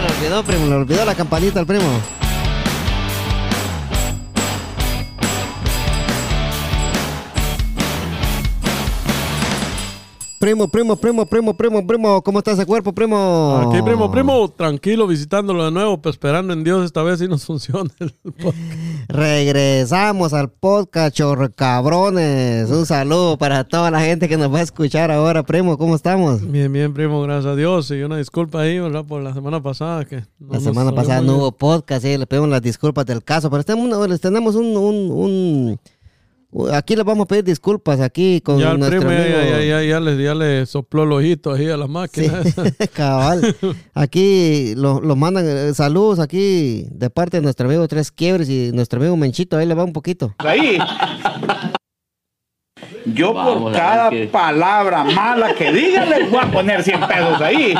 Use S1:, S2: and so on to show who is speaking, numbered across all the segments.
S1: lo olvidó, primo. Le olvidó la campanita al primo. Primo, primo, primo, primo, primo, primo. ¿Cómo está ese cuerpo, primo?
S2: Aquí, primo, primo, tranquilo, visitándolo de nuevo, pero esperando en Dios esta vez si nos funciona el podcast.
S1: Regresamos al podcast, chorro cabrones. Un saludo para toda la gente que nos va a escuchar ahora, primo. ¿Cómo estamos?
S2: Bien, bien, primo, gracias a Dios. Y una disculpa ahí, ¿verdad? Por la semana pasada. que no
S1: La semana pasada no hubo podcast, sí, le pedimos las disculpas del caso, pero tenemos, les tenemos un, un, un- Aquí les vamos a pedir disculpas aquí con
S2: Ya el
S1: nuestro
S2: primo ya,
S1: amigo.
S2: ya, ya, ya le, ya le sopló el ojito ahí a la
S1: Sí,
S2: máquina. esa.
S1: cabal. Aquí lo, lo mandan eh, saludos aquí de parte de nuestro amigo Tres Quiebres y nuestro amigo Menchito. Ahí le va un poquito.
S3: ahí. Yo
S4: Vamos
S3: por cada palabra mala que digan les voy a poner 100 pesos ahí.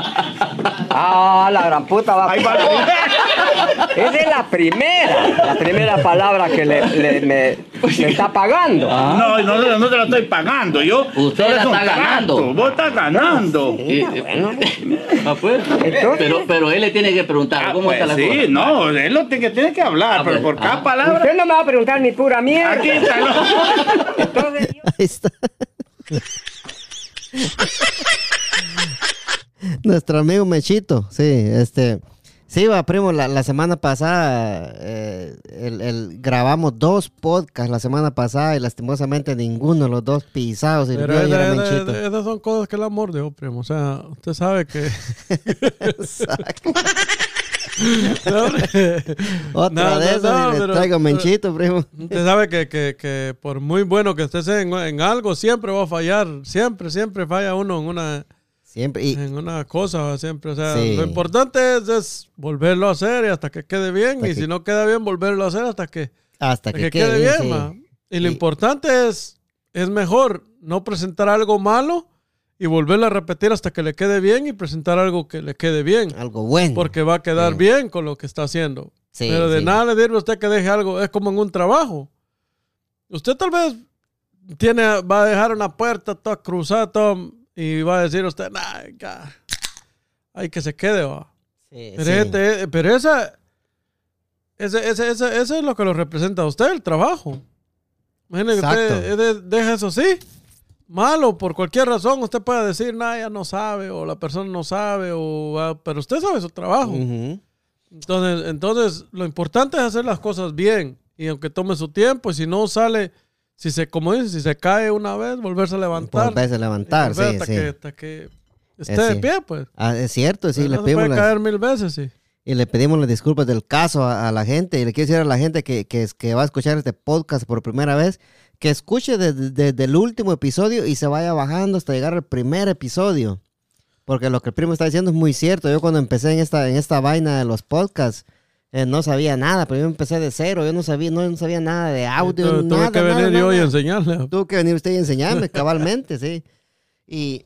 S5: Ah, la gran puta va.
S3: Ahí va la-
S5: Esa es la primera, la primera palabra que le, le- me, me está pagando.
S3: No, no, no, no te lo estoy pagando. Yo
S4: Usted la está ganando.
S3: Vos estás ganando.
S4: Y- Ah, pues.
S5: Entonces-
S4: pero, pero él le tiene que preguntar
S3: Ah,
S4: cómo
S3: pues
S4: está la
S3: sí,
S4: cosa.
S3: no, es lo que tiene que hablar,
S4: Ah,
S3: pero
S4: pues,
S3: por cada
S4: ah.
S3: palabra.
S5: Usted no me va a preguntar ni pura mierda.
S3: Aquí está. ¿no?
S5: Entonces, yo-
S1: Ahí está. Nuestro amigo Mechito, sí, este, sí, va, primo, la, la semana pasada eh, el- el- grabamos dos podcasts la semana pasada y lastimosamente ninguno de los dos pisados sirvió
S2: Pero
S1: y era
S2: esa-
S1: Menchito.
S2: esa- esas son cosas que el amor dejó, primo. O sea, usted sabe que.
S1: Exacto.
S2: No.
S1: Otra
S2: No,
S1: de
S2: no,
S1: esas
S2: no,
S1: y le
S2: pero-
S1: traigo Menchito, primo.
S2: Usted sabe que, que, que por muy bueno que estés en, en algo, siempre va a fallar. Siempre, siempre falla uno en una,
S1: Siempre, y
S2: en una cosa, siempre. O sea,
S1: Sí.
S2: lo importante es, es volverlo a hacer y hasta que quede bien.
S1: Hasta
S2: y
S1: que-
S2: si no queda bien, volverlo a hacer hasta que,
S1: hasta
S2: hasta
S1: que,
S2: que quede bien.
S1: sí.
S2: Y lo
S1: Y-
S2: importante es, es mejor no presentar algo malo y volverlo a repetir hasta que le quede bien y presentar algo que le quede bien.
S1: Algo bueno.
S2: Porque va a quedar
S1: Sí.
S2: bien con lo que está haciendo.
S1: Sí,
S2: Pero de
S1: sí.
S2: nada le sirve a usted que deje algo. Es como en un trabajo. Usted tal vez tiene, va a dejar una puerta toda cruzada y va a decir usted, nah, ya, ay, que se quede, va.
S1: Sí,
S2: Pero,
S1: sí.
S2: este- pero esa, ese, ese, ese, ese es lo que lo representa a usted, el trabajo. Imagínese que usted de- deja eso así. Malo, por cualquier razón, usted puede decir, nah, ya no sabe, o la persona no sabe, o, ah, pero usted sabe su trabajo. Entonces, entonces, lo importante es hacer las cosas bien. Y aunque tome su tiempo, y si no sale, si se, como dice, si se cae una vez, volverse a levantar.
S1: Volverse a levantar, sí,
S2: hasta
S1: sí.
S2: Que, hasta que esté de pie, pues.
S1: Ah, es cierto, sí, le pedimos
S2: puede
S1: las,
S2: caer mil veces, sí.
S1: y le pedimos las disculpas del caso a, a la gente. Y le quiero decir a la gente que, que va a escuchar este podcast por primera vez, que escuche desde desde el último episodio y se vaya bajando hasta llegar al primer episodio. Porque lo que el primo está diciendo es muy cierto. Yo cuando empecé en esta, en esta vaina de los podcasts, eh, no sabía nada, pero yo empecé de cero. Yo no sabía, no, no sabía nada de audio,
S2: Tu- Tuve
S1: nada,
S2: que venir
S1: nada,
S2: yo y
S1: nada.
S2: enseñarle.
S1: Tuvo que venir usted y enseñarme cabalmente, sí. Y,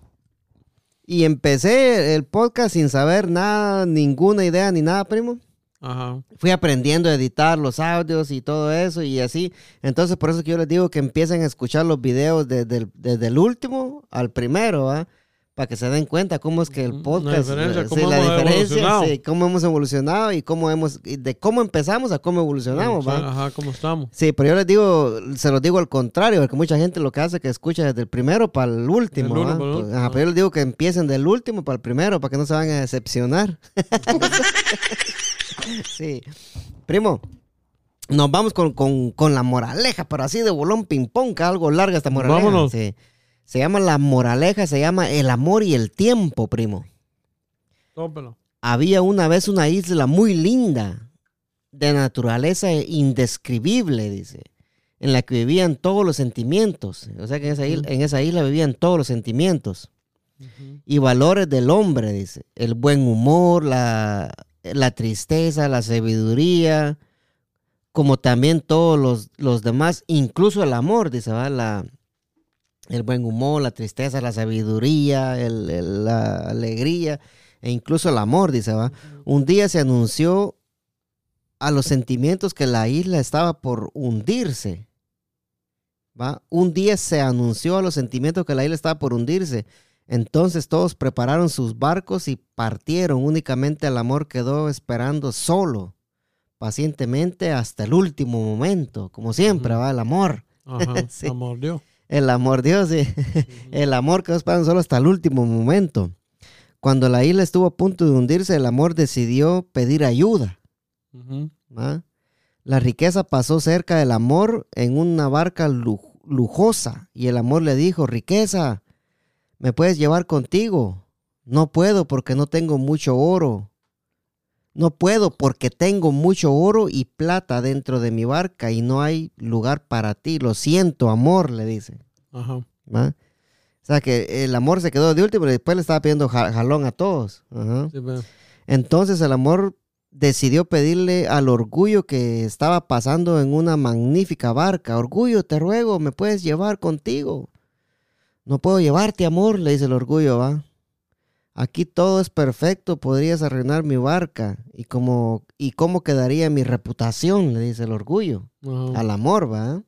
S1: y empecé el podcast sin saber nada, ninguna idea ni nada, primo.
S2: Ajá.
S1: Fui aprendiendo a editar los audios y todo eso y así. Entonces, por eso que yo les digo que empiecen a escuchar los videos desde el, desde el último al primero, ¿va? Para que se den cuenta cómo es que el
S2: La
S1: podcast,
S2: diferencia,
S1: eh,
S2: cómo
S1: sí, la
S2: hemos
S1: diferencia,
S2: evolucionado.
S1: sí, cómo hemos evolucionado y cómo hemos, de cómo empezamos a cómo evolucionamos, ¿va?
S2: Ajá, ¿cómo estamos?
S1: Sí, pero yo les digo, se los digo al contrario, porque mucha gente lo que hace es que escucha desde el primero para el último.
S2: El
S1: Pues,
S2: último,
S1: ajá,
S2: ah.
S1: pero yo les digo que empiecen del último para el primero, para que no se vayan a decepcionar. sí. Primo, nos vamos con, con- con la moraleja, pero así de bolón ping-pong, que algo larga esta moraleja.
S2: Vámonos.
S1: Sí. Se llama la moraleja, se llama el amor y el tiempo, primo.
S2: Tópelo.
S1: Había una vez una isla muy linda, de naturaleza indescribible, dice, en la que vivían todos los sentimientos. O sea que en esa isla, en esa isla vivían todos los sentimientos y valores del hombre, dice. El buen humor, la, la tristeza, la sabiduría, como también todos los, los demás, incluso el amor, dice, ¿va? La, el buen humor, la tristeza, la sabiduría, el- el- la alegría e incluso el amor, dice, ¿va? Un día se anunció a los sentimientos que la isla estaba por hundirse. ¿va? Un día se anunció a los sentimientos que la isla estaba por hundirse. Entonces todos prepararon sus barcos y partieron. Únicamente el amor quedó esperando solo, pacientemente hasta el último momento. Como siempre, va el amor.
S2: Ajá,
S1: Sí.
S2: la mordió.
S1: El amor, Dios, sí. El amor quedó esperando solo hasta el último momento. Cuando la isla estuvo a punto de hundirse, el amor decidió pedir ayuda. La riqueza pasó cerca del amor en una barca lu- lujosa y el amor le dijo, riqueza, ¿me puedes llevar contigo? No puedo porque no tengo mucho oro. No puedo porque tengo mucho oro y plata dentro de mi barca y no hay lugar para ti. Lo siento, amor, le dice.
S2: Ajá.
S1: ¿va? O sea que el amor se quedó de último y después le estaba pidiendo ja- jalón a todos. Ajá.
S2: Sí, ve.
S1: Entonces el amor decidió pedirle al orgullo que estaba pasando en una magnífica barca. Orgullo, te ruego, me puedes llevar contigo. No puedo llevarte, amor, le dice el orgullo, va. Aquí todo es perfecto, podrías arruinar mi barca. ¿Y cómo, y cómo quedaría mi reputación? Le dice el orgullo. Al amor, va.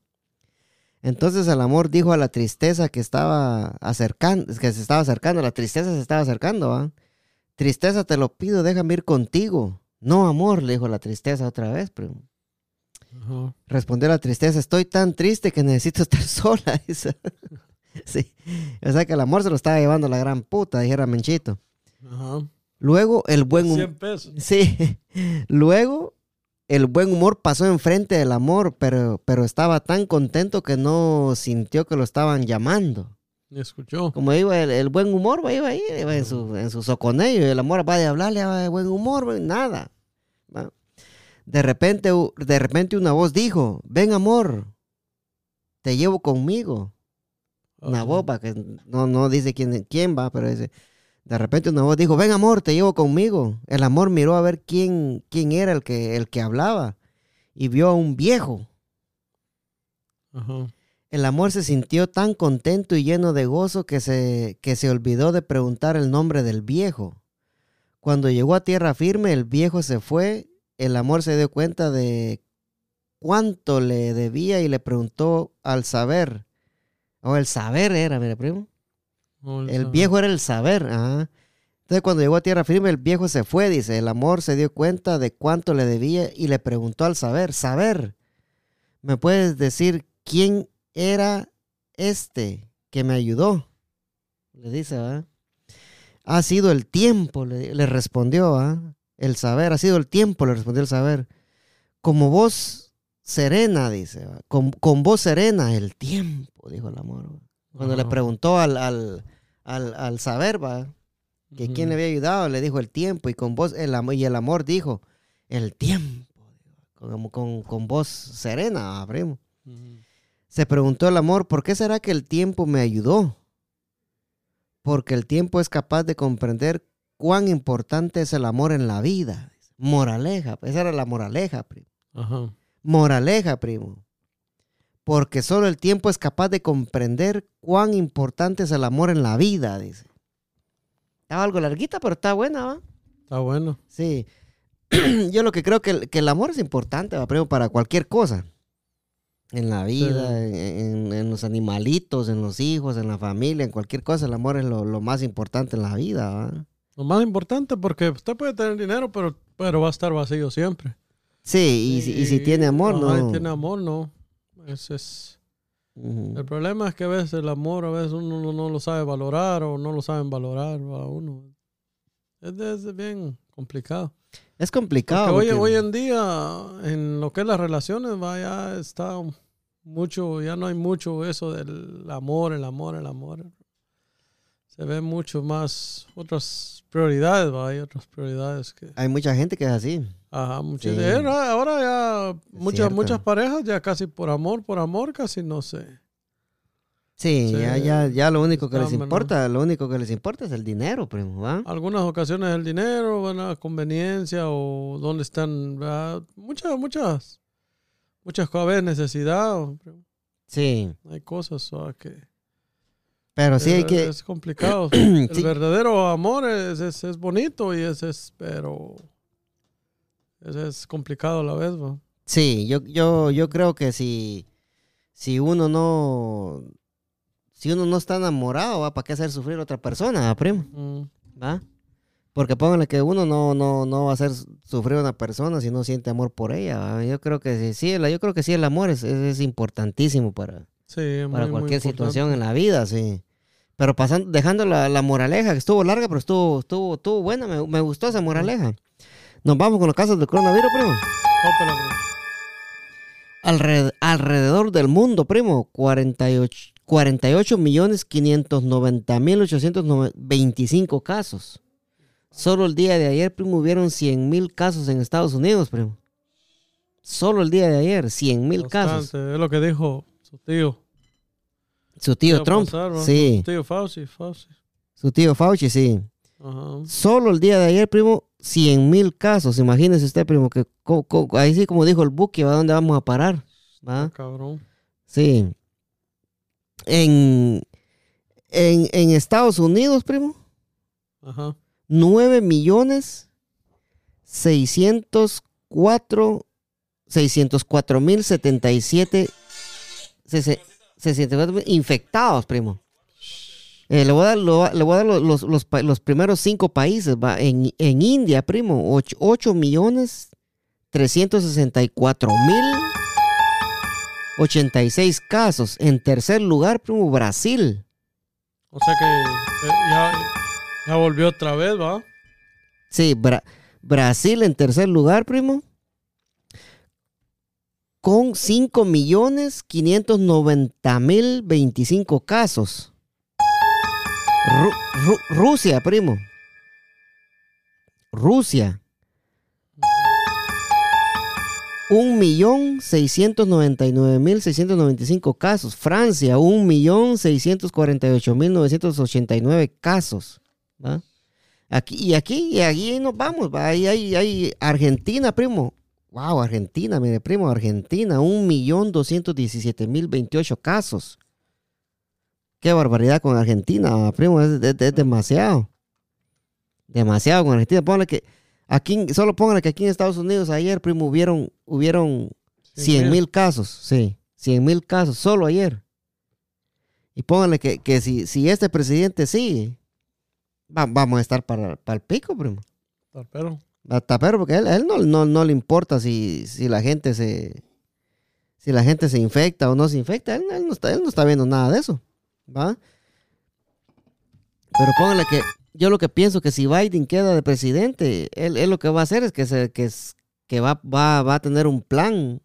S1: Entonces el amor dijo a la tristeza que estaba acercando, que se estaba acercando, la tristeza se estaba acercando, va. Tristeza, te lo pido, déjame ir contigo. No, amor, le dijo la tristeza otra vez,
S2: Ajá.
S1: respondió la tristeza, estoy tan triste que necesito estar sola. dice. sí. O sea que el amor se lo estaba llevando la gran puta, dijera Menchito.
S2: Ajá.
S1: Luego el buen humor.
S2: 100 pesos.
S1: Sí. Luego el buen humor pasó enfrente del amor, pero, pero estaba tan contento que no sintió que lo estaban llamando.
S2: Escuchó.
S1: Como iba el, el buen humor, va, iba ahí, iba en su, en su soconello, y el amor va de hablarle va de buen humor, va, nada. va. De repente, de repente una voz dijo, ven amor, te llevo conmigo. Una va, que no, no dice quién, quién va, pero dice, de repente una voz dijo, ven amor, te llevo conmigo. El amor miró a ver quién, quién era el que, el que hablaba y vio a un viejo.
S2: Ajá.
S1: El amor se sintió tan contento y lleno de gozo que se, que se olvidó de preguntar el nombre del viejo. Cuando llegó a tierra firme, el viejo se fue. El amor se dio cuenta de cuánto le debía y le preguntó al saber. O el saber era, mira, primo. El viejo era el saber. ajá. Entonces cuando llegó a tierra firme, el viejo se fue, dice. El amor se dio cuenta de cuánto le debía y le preguntó al saber, saber, ¿me puedes decir quién era este que me ayudó? Le dice. Ha sido el tiempo, le, le respondió. El saber, ha sido el tiempo, le respondió el saber. Como voz serena, dice. Con, con voz serena, el tiempo, dijo el amor. Cuando le preguntó al, al, al, al saber, va, que quién le había ayudado, le dijo el tiempo, y con voz, el amor, y el amor dijo, el tiempo, con, con, con voz serena, primo. Se preguntó el amor, ¿por qué será que el tiempo me ayudó? Porque el tiempo es capaz de comprender cuán importante es el amor en la vida. Moraleja, esa era la moraleja, primo.
S2: Ajá.
S1: Moraleja, primo. Porque solo el tiempo es capaz de comprender cuán importante es el amor en la vida, dice. Estaba algo larguita, pero está buena, ¿va?
S2: Está bueno.
S1: Sí. Yo lo que creo que el, que el amor es importante, ¿va? primo, para cualquier cosa. En la vida, en, en- en los animalitos, en los hijos, en la familia, en cualquier cosa, el amor es lo, lo más importante en la vida, ¿va?
S2: Lo más importante porque usted puede tener dinero, pero, pero va a estar vacío siempre.
S1: Sí, y, si- y si tiene amor,
S2: y
S1: no.
S2: tiene amor, no. Ese es...
S1: Ujú.
S2: El problema es que a veces el amor, a veces uno no, no lo sabe valorar o no lo saben valorar a uno. Es, de- es bien complicado.
S1: Es
S2: Porque
S1: complicado.
S2: hoy,
S1: porque-
S2: hoy en día, en lo que es las relaciones, va, ya está mucho, ya no hay mucho eso del amor, el amor, el amor. Se ve mucho más otras prioridades, va, hay otras prioridades que...
S1: Hay mucha gente que es así.
S2: Ajá, muchas
S1: Sí.
S2: de- ahora, ya muchas, muchas parejas ya casi por amor, por amor, casi no sé.
S1: Sí,
S2: Sí,
S1: ya, ya, ya lo único que
S2: está
S1: les
S2: menos.
S1: importa, lo único que les importa es el dinero, primo, ¿va?
S2: Algunas ocasiones el dinero, buena conveniencia o dónde están, ¿verdad? muchas, muchas, muchas veces necesidad,
S1: Sí,
S2: hay cosas ¿verdad? que
S1: pero sí hay
S2: es,
S1: que,
S2: es complicado. el
S1: Sí.
S2: verdadero amor es, es, es bonito y es, es pero es, es complicado a la vez, ¿va?
S1: sí, yo, yo, yo creo que si, si uno no, si uno no está enamorado, ¿va? ¿para qué hacer sufrir a otra persona, primo?
S2: Mm.
S1: ¿Va? Porque pónganle que uno no, no, no va a hacer sufrir a una persona si no siente amor por ella. ¿va? Yo creo que sí, sí, el- yo creo que sí, el amor es, es, importantísimo para,
S2: Sí,
S1: para
S2: muy,
S1: cualquier situación en la vida, sí. Pero pasando, dejando la, la moraleja, que estuvo larga, pero estuvo, estuvo, estuvo buena, me, me gustó esa moraleja. Nos vamos con los casos del coronavirus, primo. Alred- alrededor del mundo, primo, 48, 48 millones 590 mil 825 casos. Solo el día de ayer, primo, hubieron 100 mil casos en Estados Unidos, primo. Solo el día de ayer, 100 mil casos.
S2: Es lo que dijo su tío.
S1: Su tío
S2: a
S1: Trump,
S2: pasar,
S1: sí.
S2: Su tío Fauci, Fauci.
S1: Su tío Fauci, sí.
S2: Ajá.
S1: Solo el día de ayer, primo, 100 mil casos. Imagínese usted, primo, que co- co- ahí sí, como dijo el Buki, ¿va? ¿Dónde vamos a parar? ¿Va?
S2: Cabrón.
S1: Sí. En, en, en Estados Unidos, primo,
S2: Ajá.
S1: 9 millones 604 604 mil 77 sese- 64 mil infectados, primo. Eh, le voy a dar, lo- le voy a dar los, los, los primeros cinco países. Va. En, en India, primo, 8, millones 364 mil 86 casos. En tercer lugar, primo, Brasil.
S2: O sea que eh, ya, ya volvió otra vez, ¿va?
S1: Sí, Bra- Brasil en tercer lugar, primo. Con 5 millones 590 mil 25 casos. Ru- Ru- Rusia, primo. Rusia. Un millón seiscientos noventa y nueve mil seiscientos noventa y cinco casos. Francia, un millón seiscientos cuarenta y ocho mil novecientos ochenta y nueve casos. ¿va? Aquí, y aquí, y aquí nos vamos. ¿va? Ahí hay Argentina, primo. Wow, Argentina, mire, primo, Argentina, un millón doscientos diecisiete mil veintiocho casos. Qué barbaridad con Argentina, primo, es, es- es demasiado. Demasiado con Argentina. Póngale que aquí, solo póngale que aquí en Estados Unidos ayer, primo, hubieron, hubieron 100 mil casos, sí, 100 mil casos, solo ayer. Y pónganle que, que si, si este presidente sigue, va- vamos a estar para, para el pico, primo.
S2: Pero,
S1: Hasta pero porque él, él no, no, no le importa si, si la gente se si la gente se infecta o no se infecta, él, él no, está, él no está viendo nada de eso, ¿va? Pero póngale que yo lo que pienso que si Biden queda de presidente, él, él lo que va a hacer es que se, que, que va, va, va a tener un plan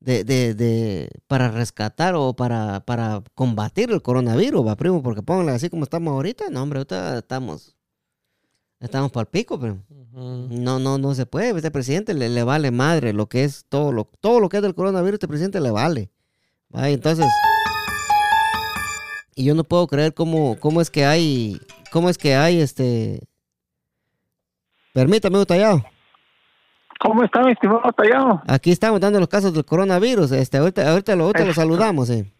S1: de, de, de- para rescatar o para, para combatir el coronavirus, va primo, porque póngale así como estamos ahorita, no hombre, ahorita estamos estamos para el pico, primo. No, no, no se puede. Este presidente le, le vale madre lo que es todo lo, todo lo que es del coronavirus, este presidente le vale. ¿va? Entonces, y yo no puedo creer cómo, cómo es que hay, cómo es que hay este. Permítame, tallado.
S3: ¿Cómo está, mi estimado Tallado?
S1: Aquí estamos dando los casos del coronavirus. Este, ahorita, ahorita, lo, ahorita lo saludamos, eh.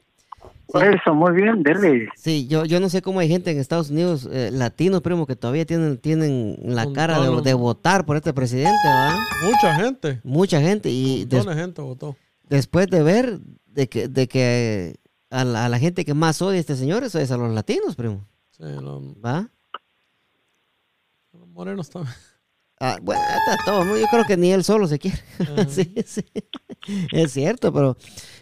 S3: Eso, muy bien, dele.
S1: Sí, yo, yo no sé cómo hay gente en Estados Unidos, eh, latinos, primo, que todavía tienen, tienen la cara de, votar por este presidente, ¿va?
S2: Mucha gente.
S1: Mucha gente. Y des-
S2: gente votó.
S1: después de ver de que, de que a, la, a la gente que más odia a este señor es, es a los latinos, primo.
S2: Sí, los,
S1: ¿Va?
S2: los morenos también.
S1: Ah, bueno, está todo. ¿no? Yo creo que ni él solo se quiere. sí, sí. Es cierto, pero,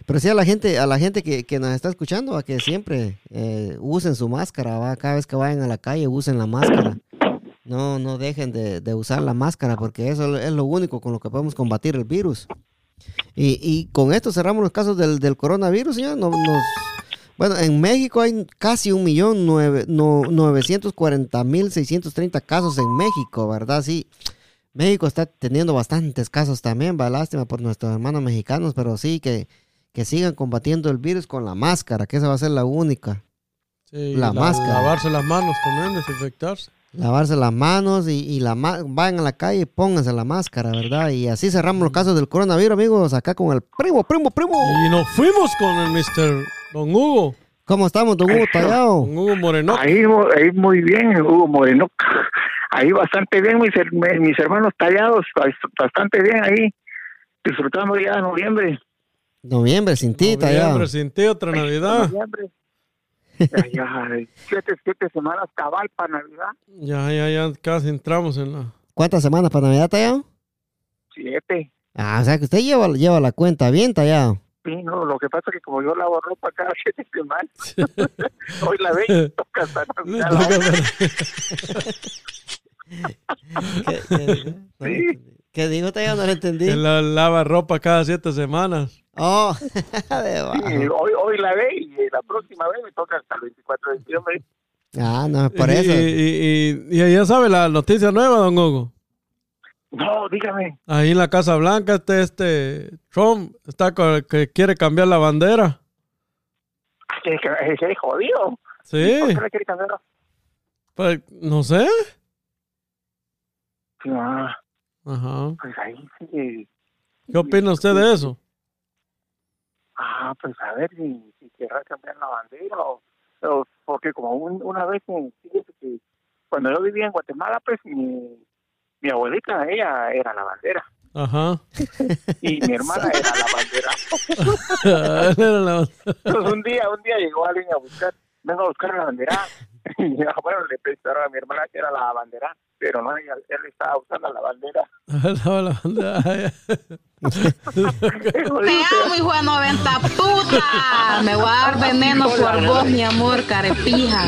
S1: pero sí a la gente, a la gente que, que nos está escuchando, a que siempre eh, usen su máscara, ¿va? Cada vez que vayan a la calle, usen la máscara. No, no dejen de, de usar la máscara, porque eso es lo único con lo que podemos combatir el virus. Y, y con esto cerramos los casos del, del coronavirus, señor. No- nos, bueno, en México hay casi un millón nueve, no, 940 mil 630 casos en México, ¿verdad? Sí. México está teniendo bastantes casos también, va lástima por nuestros hermanos mexicanos, pero sí que, que sigan combatiendo el virus con la máscara, que esa va a ser la única.
S2: Sí,
S1: La máscara.
S2: Lavarse las manos también, desinfectarse.
S1: Lavarse las manos y, y la ma- vayan a la calle y pónganse la máscara, ¿verdad? Y así cerramos los casos del coronavirus, amigos, acá con el primo, primo, primo.
S2: Y nos fuimos con el Mr. Don Hugo.
S1: ¿Cómo estamos, don Hugo. Tallado?
S2: Don Hugo Moreno.
S3: Ahí, ahí muy bien, Hugo Moreno. Ahí bastante bien, mis, her- mis hermanos tallados, bastante bien ahí. Disfrutamos ya de noviembre.
S1: Noviembre, sin ti, Tallado.
S2: Noviembre, sin ti, otra Navidad.
S3: Noviembre. Ya, ya, siete, siete semanas cabal para Navidad.
S2: Ya, ya, ya casi entramos en la...
S1: ¿Cuántas semanas para Navidad, Tallado?
S3: Siete.
S1: Ah, o sea que usted lleva, lleva la cuenta bien, Tallado.
S3: Sí, no, lo que pasa es que como yo lavo ropa cada siete semanas, hoy la ve y toca hasta Navidad.
S1: ¿Qué, qué entendí. ¿Qué dijo, Tallado? No lo entendí.
S2: que la lava ropa cada siete semanas.
S1: Oh, de
S3: Sí,
S1: bajo.
S3: hoy, hoy la ve y la próxima vez me toca hasta el 24 de diciembre.
S1: Ah, no, por
S2: Y-
S1: eso.
S2: Y, y, y- y ya sabe la noticia nueva, don Hugo.
S3: No, dígame.
S2: Ahí en la Casa Blanca, este, este Trump está con- que quiere cambiar la bandera.
S3: Que, que, que es jodido.
S2: Sí,
S3: ¿Por qué le quiere cambiar?
S2: pues, no sé.
S3: Ah,
S2: Ajá.
S3: pues ahí sí.
S2: ¿Qué opina usted de eso?
S3: Ah, pues a ver si, si querrá cambiar la bandera o, o- porque como un- una vez fíjese que cuando yo vivía en Guatemala pues mi, mi abuelita ella era la bandera.
S2: Ajá.
S3: y mi hermana era la bandera.
S2: Era la-
S3: entonces un día un día llegó alguien a buscar vengo a buscar la bandera y bueno le pensaron a mi hermana que era la bandera pero no ella, él estaba usando la bandera
S2: la- la bandera.
S6: Te amo, hijo de 90 puta. Me voy a dar veneno por vos, mi amor, carepija.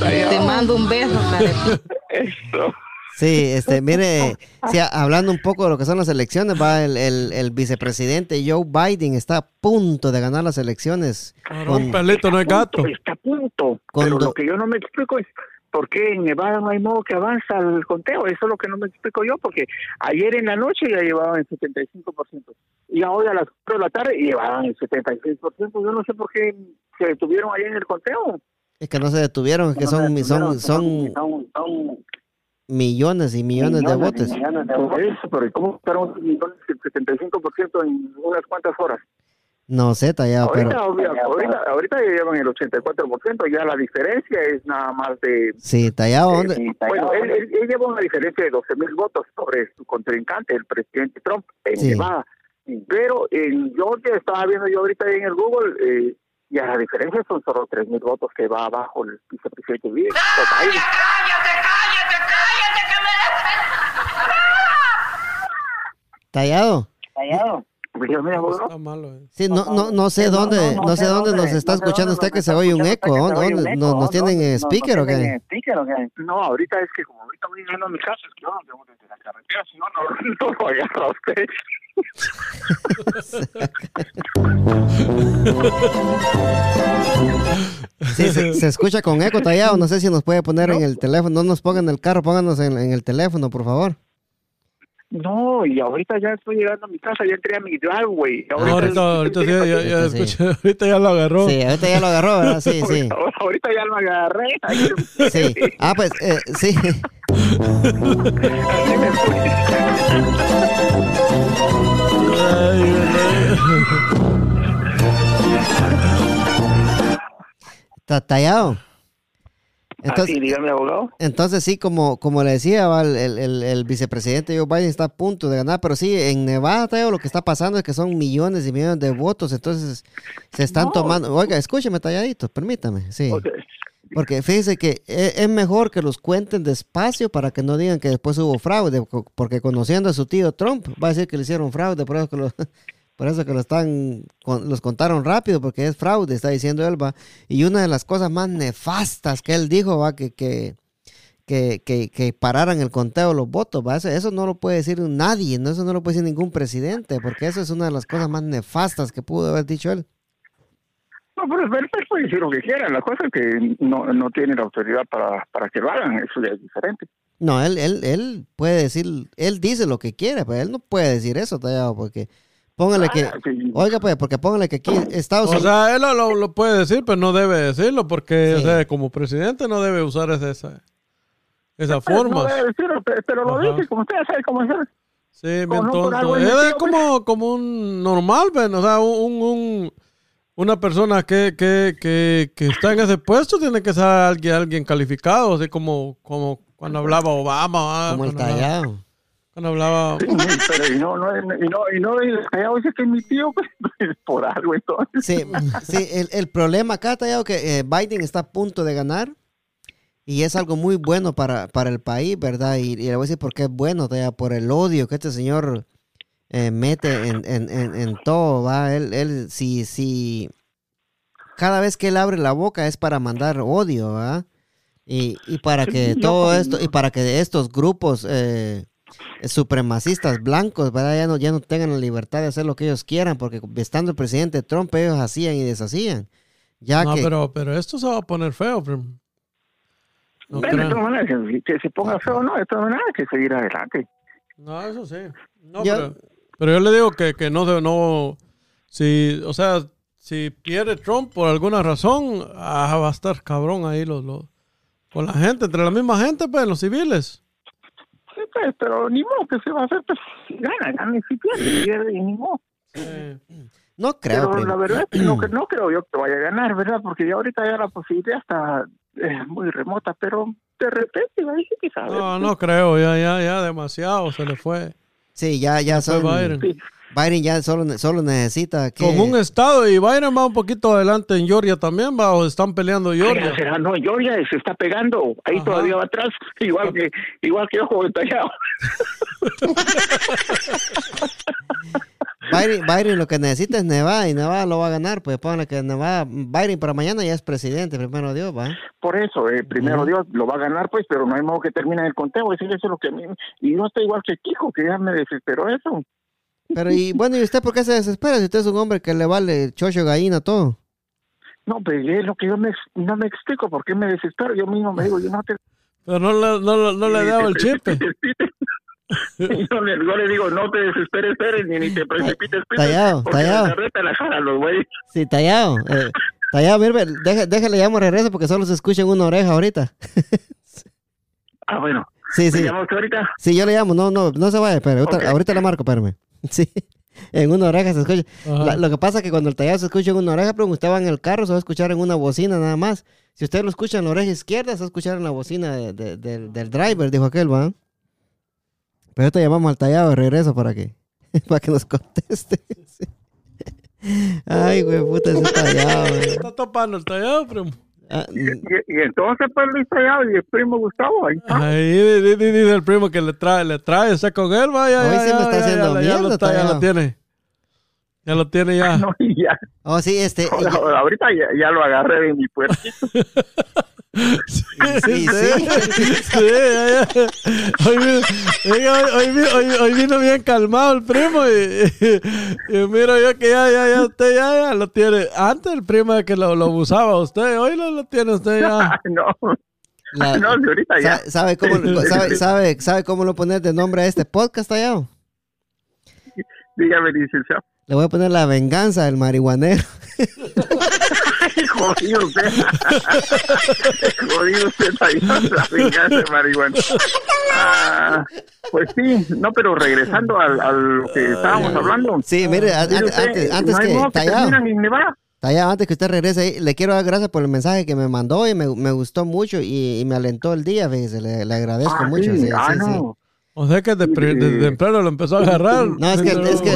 S6: Te mando un beso, carepija.
S3: eso
S1: Sí, este, mire, sí, hablando un poco de lo que son las elecciones, va el, el, el vicepresidente Joe Biden está a punto de ganar las elecciones.
S2: Un pelito no es gato.
S3: está a punto.
S1: Cuando-
S3: Pero lo que yo no me explico es por qué en Nevada no hay modo que avanza el conteo. Eso es lo que no me explico yo, porque ayer en la noche ya llevaban el 75%. Y hoy a las 4 de la tarde llevaban el 76%. Yo no sé por qué se detuvieron ahí en el conteo.
S1: Es que no se detuvieron, es que
S3: No
S1: son,
S3: se
S1: son,
S3: detuvieron,
S1: son
S3: son- son
S1: millones y millones de votos.
S3: millones de votos. Eso, pero ¿cómo fueron millones el 75% en unas cuantas horas?
S1: No sé, tallado,
S3: Ahorita,
S1: pero
S3: obvia- ahorita, ahorita ya llevan el 84%, ya la diferencia es nada más de
S1: sí, tallado, ¿dónde?
S3: Bueno, él, él- él lleva una diferencia de 12 mil votos sobre su contrincante, el presidente Trump, en
S1: Sí.
S3: Nevada. Pero en Georgia, estaba viendo yo ahorita en el Google, eh, ya la diferencia son solo 3 mil votos que va abajo el vicepresidente Biden. Biden.
S1: Tallado.
S3: Pues yo, mira,
S2: Está malo. eh.
S1: Sí, no, no, no sé dónde, no sé dónde nos está escuchando usted que se oye un eco. ¿Dónde, dónde- nos, nos tienen en speaker o qué?
S3: No, ahorita es que como ahorita voy llegando a mi casa, es que yo no llevo desde la carretera, si no, no, no lo agarra usted.
S1: Sí, se, se escucha con eco tallado. No sé si nos puede poner en el teléfono. No nos pongan en el carro, pónganos en, en el teléfono, por favor.
S3: No, y ahorita ya estoy llegando a mi casa, ya entré a mi driveway.
S2: No, ahorita, ahorita, sí, ya, ya
S1: Ahorita sí.
S2: escuché, ahorita ya lo agarró.
S1: Sí, ahorita ya lo agarró, ¿verdad? Sí, sí.
S3: Ahorita, ya lo agarré.
S1: Sí. Ah, pues, eh, sí.
S3: así me fui.
S2: Ay, ay,
S1: Está tallado. Entonces,
S3: Así, dígame, abogado.
S1: entonces sí, como, como le decía, el, el- el- vicepresidente Joe Biden está a punto de ganar, pero sí, en Nevada, lo que está pasando es que son millones y millones de votos, entonces se están
S3: No.
S1: tomando... Oiga, escúcheme, talladito, permítame, sí. Porque fíjese que e- es mejor que los cuenten despacio para que no digan que después hubo fraude, porque conociendo a su tío Trump, va a decir que le hicieron fraude, por eso que lo, por eso que lo están, con- los contaron rápido, porque es fraude, está diciendo él, va. Y una de las cosas más nefastas que él dijo, va, que, que, que, que, que pararan el conteo de los votos, va. Eso, eso no lo puede decir nadie, no, eso no lo puede decir ningún presidente, porque eso es una de las cosas más nefastas que pudo haber dicho él.
S3: No, pero él él puede decir lo que quiera. La cosa es que no, no tiene la autoridad para, para que lo hagan. Eso ya es diferente.
S1: No, él, él, él puede decir, él dice lo que quiere, pero él no puede decir eso, tallado, porque póngale que,
S3: Ah,
S1: oiga pues, porque póngale que aquí Estados
S2: O
S1: Unidos,
S2: sea, él lo, lo- puede decir, pero no debe decirlo, porque
S1: Sí.
S2: o sea, como presidente no debe usar esa, esa, esa
S3: No
S2: forma.
S3: debe decirlo, pe- pero lo
S2: Ajá.
S3: dice, como usted sabe cómo hacer.
S2: Sí, Él
S3: metido,
S2: es como, como un normal, ven, o sea, un, un- una persona que, que, que, que está en ese puesto tiene que ser alguien, alguien calificado, así como, como cuando hablaba Obama. ah,
S1: como el tallado.
S2: Cuando hablaba...
S3: Sí, pero y no, no, y no, y no, y dice que es mi tío, pues, por algo entonces.
S1: Sí, sí el, el problema acá, Tallado, que eh, Biden está a punto de ganar y es algo muy bueno para, para el país, ¿verdad? Y, y le voy a decir por qué es bueno, Tallado, por el odio que este señor eh, mete en, en, en, en todo, ¿va? Él, él, si, si, cada vez que él abre la boca es para mandar odio, ¿va? Y, y para que todo
S3: no,
S1: esto, y para que estos grupos eh, supremacistas blancos, ¿verdad? Ya no, ya no tengan la libertad de hacer lo que ellos quieran, porque estando el presidente Trump, ellos hacían y deshacían. Ya
S2: No,
S1: que,
S2: pero, pero esto se va a poner feo, primo. No,
S3: Bueno, de todas maneras, que, que se ponga feo, no, de todas maneras, hay que seguir adelante.
S2: No, eso sí. No,
S1: Yo-
S2: pero, pero yo le digo que, que no, no, si, o sea, si pierde Trump por alguna razón, ah, va a estar cabrón ahí los, los, con la gente, entre la misma gente, pues, los civiles.
S3: Pues, pero ni modo que se va a hacer, pues, si gana, gana, y si pierde, pierde, y ni modo.
S2: Eh,
S1: no creo.
S3: Pero
S1: primo.
S3: la verdad es que no, que no creo yo que vaya a ganar, ¿verdad? Porque ya ahorita ya la posibilidad está eh, muy remota, pero de repente, que sabe.
S2: no, no creo, ya, ya, ya demasiado se le fue.
S1: Sí, ya, ya
S2: Se fue
S1: son.
S2: Biden.
S3: Sí.
S1: Biden ya solo, solo necesita que.
S2: Con un estado y Biden va un poquito adelante en Georgia también, va, o están peleando
S3: Ay,
S2: Georgia.
S3: será, no, Georgia se está pegando, ahí
S2: Ajá.
S3: todavía va atrás, igual que igual que ojo detallado.
S1: Biden, Biden lo que necesita es Nevada y Nevada lo va a ganar. Pues ponle que Nevada, Biden para mañana ya es presidente, primero Dios, va.
S3: Por eso, eh, primero. Dios lo va a ganar, pues, pero no hay modo que termine el conteo. Es decir, eso es lo que a mí. Y no está igual que Kiko, que ya me desesperó eso.
S1: Pero y bueno, ¿y usted por qué se desespera si usted es un hombre que le vale chocho, gallina, todo?
S3: No, pues es lo que yo me, no me explico por qué me desespero. Yo mismo me digo, yo no te.
S2: Pero no le, no, le- no le he dado el chip.
S3: Yo le, yo le digo, no te desesperes, esperes, ni, ni te precipites, pites,
S1: Tallado, tallado.
S3: la carreta la jala los güeyes.
S1: Sí, tallado. Eh, tallado, mire, deje- déjale llamo regreso porque solo se escucha en una oreja ahorita.
S3: Ah, bueno.
S1: Sí,
S3: ¿Me
S1: sí.
S3: usted ahorita?
S1: Sí, yo le llamo. No, no, no se vaya, pero ahorita,
S3: Ok.
S1: ahorita le marco, espérame. Sí. En una oreja se escucha. La- lo que pasa es que cuando el tallado se escucha en una oreja, pero usted va en el carro, se va a escuchar en una bocina nada más. Si usted lo escucha en la oreja izquierda, se va a escuchar en la bocina de- de- del- del driver, dijo aquel, ¿va? Pero ahorita llamamos al tallado de regreso para que, para que nos conteste. Sí. Ay, güey, puta ese tallado. güey.
S2: Está topando el tallado, primo.
S1: Ah,
S3: Y, y entonces, pues, Luis Tallado y el primo Gustavo, ahí está.
S2: Ahí di- di- di- dice el primo que le trae, le trae, está con él, vaya.
S1: Hoy
S2: ya,
S1: sí
S2: ya,
S1: me está
S2: ya,
S1: haciendo
S2: ya, ya
S1: mierda,
S2: lo está, ya lo tiene. Ya lo tiene ya.
S3: No, ya.
S1: Oh, sí, este.
S3: Ahora-
S1: ya-
S3: ahorita ya, ya lo agarré de mi puertito.
S2: Sí,
S1: sí.
S2: Sí. Hoy, vino, oiga, hoy, hoy vino- hoy- hoy vino bien calmado el primo y, y, y miro yo que ya, ya, ya, usted ya, ya lo tiene. Antes el primo que lo, lo abusaba usted, hoy lo, lo tiene usted ya.
S3: no,
S1: la-
S3: no, ahorita ya.
S1: sa- ¿Sabe cómo, sabe, sabe, sabe cómo lo poner de nombre a este podcast, tallado?
S3: Dígame, licenciado.
S1: Le voy a poner la venganza del marihuanero.
S3: Jodido usted. jodido usted venganza de marihuana. Ah, pues sí, no, pero regresando al- a, lo que estábamos hablando.
S1: Sí, mire, a-
S3: usted,
S1: antes, antes
S3: no
S1: que, tallado, tallado, antes que usted regrese ahí, le quiero dar gracias por el mensaje que me mandó y me, me gustó mucho y, y me alentó el día, fíjese, le, le agradezco
S3: Ah,
S1: mucho.
S3: sí,
S1: sí,
S3: ah,
S1: sí, sí.
S3: no.
S2: O sea que de, pri- de- de temprano lo empezó a agarrar.
S1: No, es que- es que-.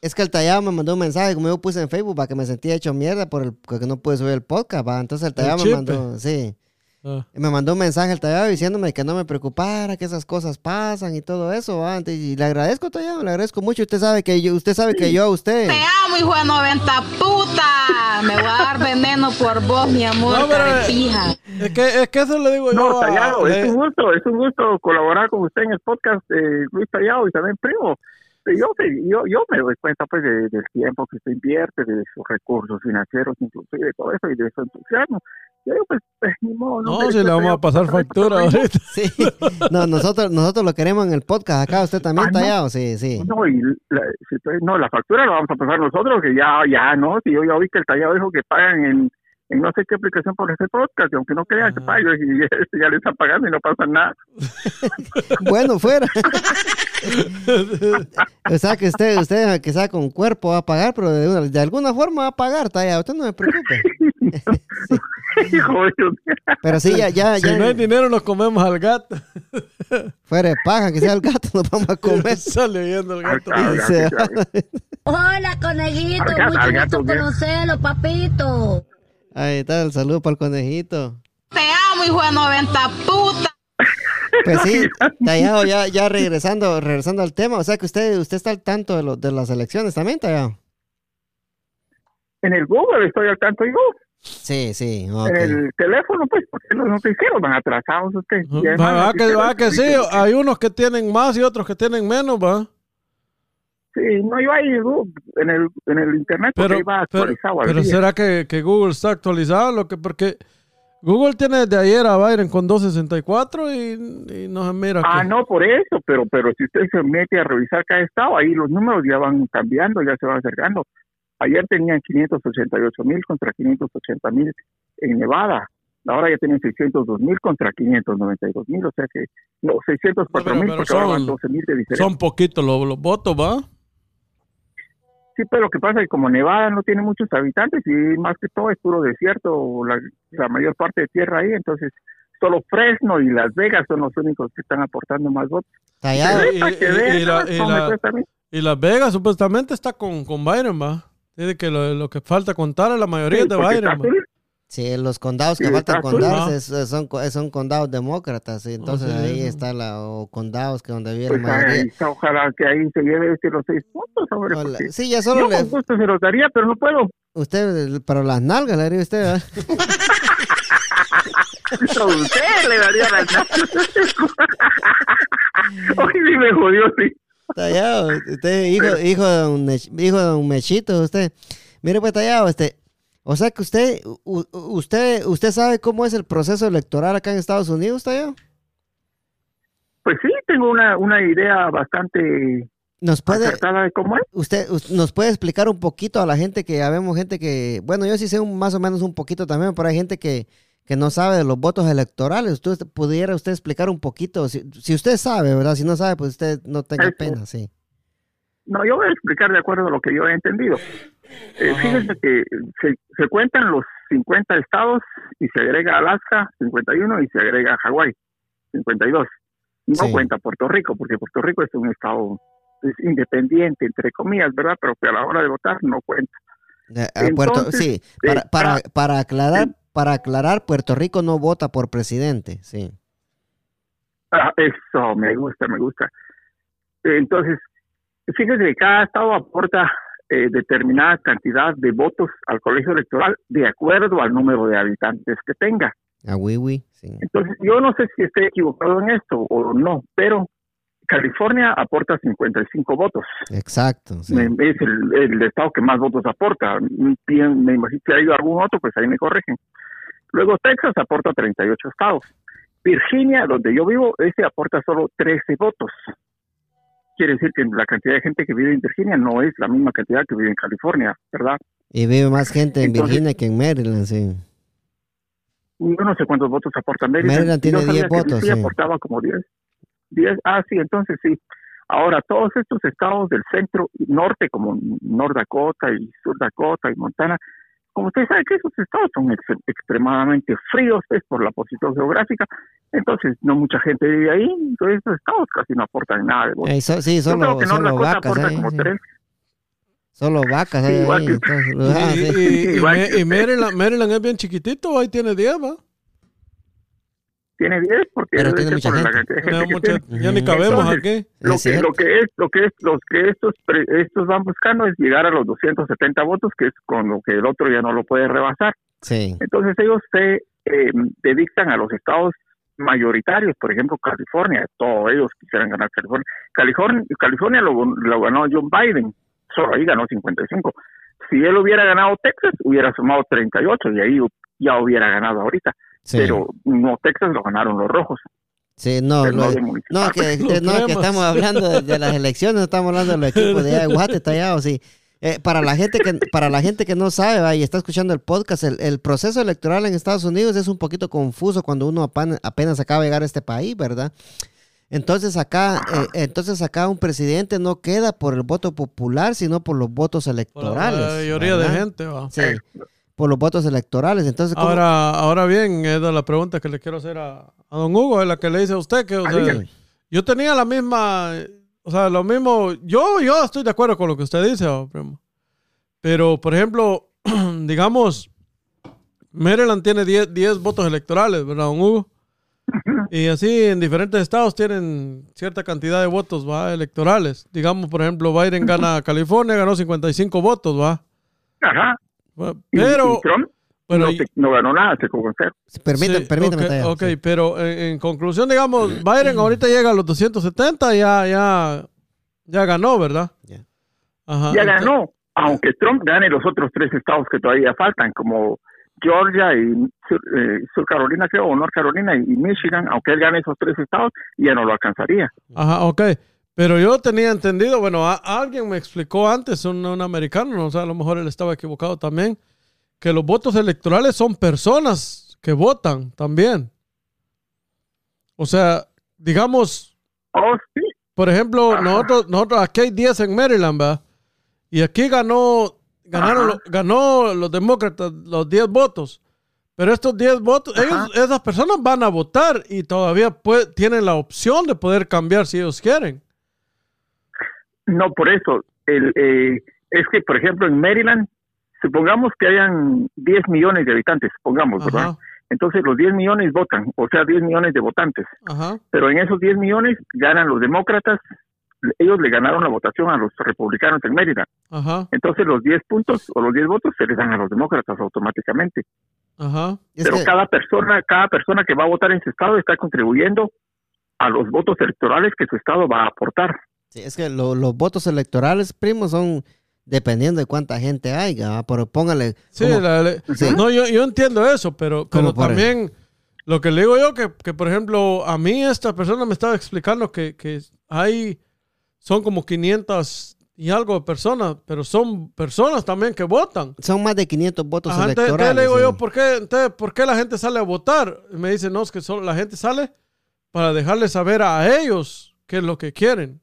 S1: Es que el tallado me mandó un mensaje, como yo puse en Facebook, para que me sentía hecho mierda por el, porque no pude subir el podcast, ¿va? Entonces el tallado me mandó, sí.
S2: Ah.
S1: Y me mandó un mensaje el tallado diciéndome que no me preocupara, que esas cosas pasan y todo eso, ¿va? Entonces, Y le agradezco, tallado, le agradezco mucho. Usted sabe que yo, usted sabe que yo a usted.
S6: Te amo, hijo de 90 puta. Me voy a dar veneno por vos, mi amor,
S2: No, pero-
S6: carepija.
S2: Es que, es que eso le digo yo.
S3: No,
S2: a-
S3: Tallado, es un gusto, es un gusto colaborar con usted en el podcast de Luis Tallado y también Primo. Yo, yo, yo me doy cuenta pues de- del tiempo que usted invierte, de sus recursos financieros, inclusive de todo eso y de su entusiasmo. Yo digo, pues, pues, ni modo,
S2: No,
S3: me
S2: si le vamos a pasar factura ahorita.
S1: Sí. No, nosotros, nosotros lo queremos en el podcast. Acá usted también,
S3: Ah, ¿no?
S1: tallado, sí, sí.
S3: No, y la, si pues, no, la factura la vamos a pasar nosotros, que ya, ya, no, si yo ya vi que el tallado dijo que pagan en, en no sé qué aplicación por este podcast, y aunque no crean que pagan, y ya le están pagando y no pasa nada.
S1: Bueno, fuera. o sea que usted, usted que sea con cuerpo va a pagar, pero de, una- de alguna forma va a pagar, tallado. Usted no me preocupe.
S3: Hijo de-
S1: Pero sí, ya, ya,
S2: Si
S1: ya.
S2: no hay dinero, nos comemos al gato.
S1: Fuera de paja, que sea el gato, nos vamos a comer.
S2: Sale viendo el gato.
S7: Hola, conejito. Mucho
S3: al gato,
S7: gusto conocerlo, papito.
S1: Ahí está, el saludo para el conejito.
S6: Te amo, hijo de 90 puta.
S1: Pues sí, Tallado, ya, ya regresando, regresando al tema, o sea que usted, usted está al tanto de, lo- de las elecciones también, Tallado.
S3: En el Google estoy al tanto yo.
S1: Sí, sí, ok.
S3: En el teléfono, pues, porque los noticieros van atrasados usted. Y además,
S2: Va, que, va que sí, hay unos que tienen más y otros que tienen menos, va.
S3: Sí, no, yo ahí en el, en el internet
S2: Pero,
S3: ahí va
S2: pero,
S3: actualizado al
S2: pero
S3: día.
S2: ¿será que, que Google está actualizado? Lo que, porque Google tiene desde ayer a Byron con 264 y, y no se mira.
S3: Ah,
S2: que-
S3: no, por eso, pero pero si usted se mete a revisar cada estado, ahí los números ya van cambiando, ya se van acercando. Ayer tenían 588 mil contra 580 mil en Nevada. Ahora ya tienen 602 mil contra 592 mil, o sea que, no, 604 mil porque ahora van
S2: son-
S3: 12 mil de diferencia.
S2: Son poquitos los, los votos, ¿va?
S3: Sí, pero lo que pasa es que como Nevada no tiene muchos habitantes y más que todo es puro desierto, la, la mayor parte de tierra ahí, entonces solo Fresno y Las Vegas son los únicos que están aportando más votos.
S2: Y- y- Las Vegas supuestamente está con, con Byron, ¿va? Dice que lo, lo que falta contar es la mayoría
S3: Sí,
S2: de
S3: azul.
S1: sí, los condados que
S3: Sí,
S1: faltan condados es- es- son, son condados demócratas, sí, entonces
S2: sí,
S1: ahí está la, o condados que donde vive
S3: Pues
S1: la mayoría.
S3: ahí está, ojalá que ahí se lleve este los seis puntos, hombre.
S1: Hola. Sí, ya solo
S3: yo
S1: le,
S3: con gusto se los daría, pero no puedo.
S1: usted, para las nalgas le haría usted, ¿verdad?
S3: A usted le daría las nalgas. Hoy sí me jodió, sí.
S1: Tallado, usted hijo, hijo de un hijo de un mechito, usted. Mire pues Tallado, este, o sea que usted, u- usted, usted sabe cómo es el proceso electoral acá en Estados Unidos, Tallado.
S3: Pues sí, tengo una, una idea bastante
S1: Nos puede,
S3: de cómo es.
S1: usted, us- nos puede explicar un poquito a la gente que ya vemos gente que, bueno, yo sí sé un- más o menos un poquito también, pero hay gente que, que no sabe de los votos electorales. ¿Usted pudiera usted explicar un poquito? Si, si usted sabe, ¿verdad? Si no sabe, pues usted no tenga
S3: Eso.
S1: pena, sí.
S3: No, yo voy a explicar de acuerdo a lo que yo he entendido. Eh, fíjense que se, se cuentan los 50 estados y se agrega Alaska, 51, y se agrega Hawái, 52. No
S1: Sí.
S3: cuenta Puerto Rico, porque Puerto Rico es un estado es independiente, entre comillas, ¿verdad? Pero que a la hora de votar no cuenta.
S1: Eh, Puerto,
S3: Entonces,
S1: sí, para, para, para aclarar, para aclarar, Puerto Rico no vota por presidente, sí.
S3: Ah, eso me gusta, me gusta. Entonces, fíjese que cada estado aporta eh, determinada cantidad de votos al colegio electoral de acuerdo al número de habitantes que tenga.
S1: A Wiwi, sí.
S3: Entonces, yo no sé si estoy equivocado en esto o no, pero California aporta 55 votos.
S1: Exacto, sí.
S3: Es el, el estado que más votos aporta. Me imagino que hay algún otro, pues ahí me corrigen. Luego Texas aporta 38 estados. Virginia, donde yo vivo, ese aporta solo 13 votos. Quiere decir que la cantidad de gente que vive en Virginia no es la misma cantidad que vive en California, ¿verdad?
S1: Y vive más gente en
S3: Entonces-
S1: Virginia que en Maryland, sí.
S3: Yo no sé cuántos votos aporta Maryland.
S1: Maryland tiene
S3: Yo sabía
S1: 10
S3: que
S1: votos,
S3: Sí,
S1: sí.
S3: aportaba como 10. 10. Ah, sí, entonces sí. Ahora, todos estos estados del centro y norte, como North Dakota y Sur Dakota y Montana, como usted sabe que esos estados son ex- extremadamente fríos pues, por la posición geográfica, entonces no mucha gente vive ahí, entonces estos estados casi no aportan nada de.
S1: Eh, so- sí,
S3: Yo creo
S1: solo,
S3: que
S1: solo vacas,
S3: aporta
S1: ahí,
S3: como
S1: sí.
S3: tres.
S1: Solo vacas
S3: Sí,
S1: hay
S3: igual
S1: ahí,
S3: que-
S1: entonces,
S2: Y,
S1: ah,
S2: y- y- y y. Maryland, Maryland es bien chiquitito, ahí tiene 10, ¿va?
S3: Tiene 10 porque
S1: Pero tiene mucha
S3: la
S1: gente.
S2: Ya,
S3: gente que
S2: mucha-
S3: tiene.
S2: ya ni cabemos
S3: Entonces,
S2: aquí.
S3: lo
S1: Es
S3: que,
S1: cierto.
S3: lo que es lo que es los que estos pre- estos van buscando es llegar a los 270 votos que es con lo que el otro ya no lo puede rebasar
S1: Sí,
S3: entonces ellos se eh, dedican a los estados mayoritarios por ejemplo California todos ellos quisieran ganar California California California lo, lo ganó John Biden solo ahí ganó 55 si él hubiera ganado Texas hubiera sumado 38 y ahí ya hubiera ganado ahorita
S1: sí.
S3: pero no Texas lo ganaron los rojos
S1: Sí, no, lo-
S3: no de
S1: no, que,
S2: Los
S1: que- no, que estamos hablando de, de las elecciones, no estamos hablando de los equipos de de Guate, tallados, sí. Eh, para la gente que para la gente que no sabe va, y está escuchando el podcast, el, el proceso electoral en Estados Unidos es un poquito confuso cuando uno apan- apenas acaba de llegar a este país, ¿verdad? Entonces acá, eh, entonces acá un presidente no queda por el voto popular, sino por los votos
S2: Por
S1: electorales.
S2: la mayoría de
S1: ¿verdad?
S2: gente, ¿va?
S1: Sí, por los votos electorales. Entonces, ¿cómo-
S2: Ahora, ahora bien, es de la pregunta que le quiero hacer a, a don Hugo, es la que le dice a usted, que o
S3: Ah,
S2: sea. Yo tenía la misma, o sea, lo mismo, yo, yo estoy de acuerdo con lo que usted dice, oh, primo. Pero, por ejemplo, digamos, Maryland tiene 10, 10 votos electorales, ¿verdad, don Hugo? Y así en diferentes estados tienen cierta cantidad de votos, ¿va? Electorales. Digamos, por ejemplo, Biden gana California, ganó 55 votos, ¿va?
S3: Ajá.
S2: Bueno,
S3: Y-
S2: Pero,
S3: y Trump
S2: bueno,
S3: no,
S2: y-
S3: ganó nada, se con cero.
S1: Permítame,
S2: Sí,
S1: permítame.
S2: ok,
S1: Taya,
S2: ok,
S1: sí.
S2: pero en, en conclusión, digamos, Biden ahorita llega a los 270, ya, ya, ya ganó, ¿verdad?
S1: Ya.
S2: Ajá.
S3: Ya
S2: ento-
S3: ganó, aunque Trump gane los otros tres estados que todavía faltan, como Georgia y Sur, eh, Sur Carolina, creo, o North Carolina y Michigan, aunque él gane esos tres estados, ya no lo alcanzaría.
S2: Ajá, ok. Pero yo tenía entendido, bueno, a- alguien me explicó antes, un, un americano, no sé, a lo mejor él estaba equivocado también, que los votos electorales son personas que votan también. O sea, digamos,
S3: Oh, sí,
S2: por ejemplo,
S3: Ajá.
S2: nosotros, nosotros aquí hay 10 en Maryland, ¿va? Y aquí ganó, ganaron,
S3: Ajá.
S2: lo- ganó los demócratas los 10 votos. Pero estos 10 votos, ellos, esas personas van a votar y todavía pue- tienen la opción de poder cambiar si ellos quieren.
S3: No por eso. El, eh, es que, por ejemplo, en Maryland, supongamos que hayan 10 millones de habitantes, supongamos, ¿verdad? Entonces los 10 millones votan, o sea, 10 millones de votantes.
S2: ajá,
S3: Pero en esos 10 millones ganan los demócratas, ellos le ganaron la votación a los republicanos en Maryland.
S2: ajá,
S3: Entonces los 10 puntos o los 10 votos se les dan a los demócratas automáticamente.
S2: ajá.
S3: Pero
S1: que-
S3: cada persona, cada persona que va a votar en su estado está contribuyendo a los votos electorales que su estado va a aportar.
S1: Sí, es que lo- los votos electorales, primo, son dependiendo de cuánta gente haya, pero póngale.
S2: Sí, la- no, yo, yo entiendo eso, pero, pero también lo que le digo yo, que, que, por ejemplo, a mí esta persona me estaba explicando que, que hay, son como 500 y algo de personas, pero son personas también que votan.
S1: son más de 500 votos
S2: Ajá,
S1: electorales.
S2: entonces le digo yo. ¿por qué, entonces, ¿por qué la gente sale a votar? Y me dice, no, es que solo la gente sale para dejarles saber a ellos qué es lo que quieren.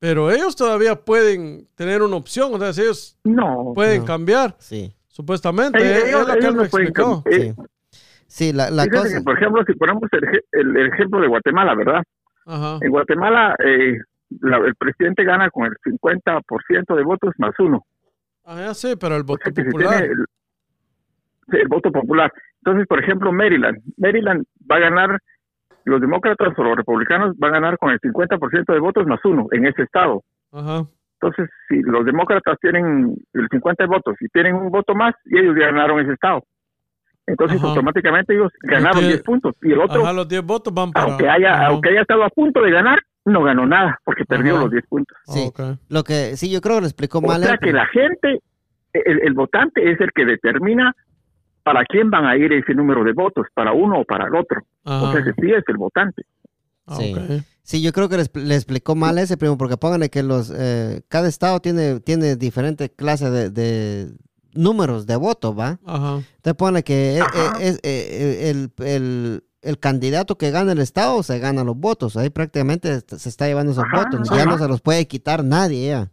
S2: Pero ellos todavía pueden tener una opción, o sea, si ellos
S3: No,
S2: pueden
S1: No.
S2: cambiar,
S1: Sí,
S2: supuestamente.
S3: ellos,
S2: es, es lo que
S3: ellos
S2: él explicó.
S1: sí.
S3: eh,
S1: Sí, la, la cosa.
S3: que, por ejemplo, si ponemos el, el- el ejemplo de Guatemala, ¿verdad?
S2: Ajá.
S3: En Guatemala eh, la- el presidente gana con el 50% de votos más uno.
S2: Ah, ya sí, pero el
S3: O
S2: voto
S3: sea que si
S2: popular.
S3: el, sí, el voto popular. Entonces, por ejemplo, Maryland. Maryland va a ganar, los demócratas o los republicanos van a ganar con el 50% de votos más uno en ese estado.
S2: Ajá.
S3: Entonces, si los demócratas tienen el 50 de votos y tienen un voto más, y ellos ya ganaron ese estado. Entonces,
S2: Ajá.
S3: automáticamente ellos ganaron
S2: tiene-
S3: 10 puntos. Y el otro,
S2: Ajá, los 10 votos van para.
S3: aunque haya
S2: Ajá.
S3: aunque haya estado a punto de ganar, no ganó nada porque perdió
S2: Ajá.
S3: los 10 puntos.
S1: Sí. Lo que sí, yo creo que lo explicó
S3: O
S1: mal.
S3: sea
S1: él,
S3: que la gente, el, el votante es el que determina para quién van a ir ese número de votos, para uno o para el otro.
S2: Ajá.
S3: O sea que sí es el votante.
S2: Ah,
S1: Sí. Sí, yo creo que le, expl- le explicó mal ese primo, porque pónganle que los eh, cada estado tiene, tiene diferentes clases de, de números de votos, ¿va?
S2: Ajá.
S1: Entonces pone que eh,
S3: Ajá.
S1: eh, es, eh, el, el- el candidato que gana el estado se gana los votos. Ahí prácticamente se está llevando esos
S3: Ajá,
S1: votos. Ya
S3: ajá.
S1: no se los puede quitar nadie ya.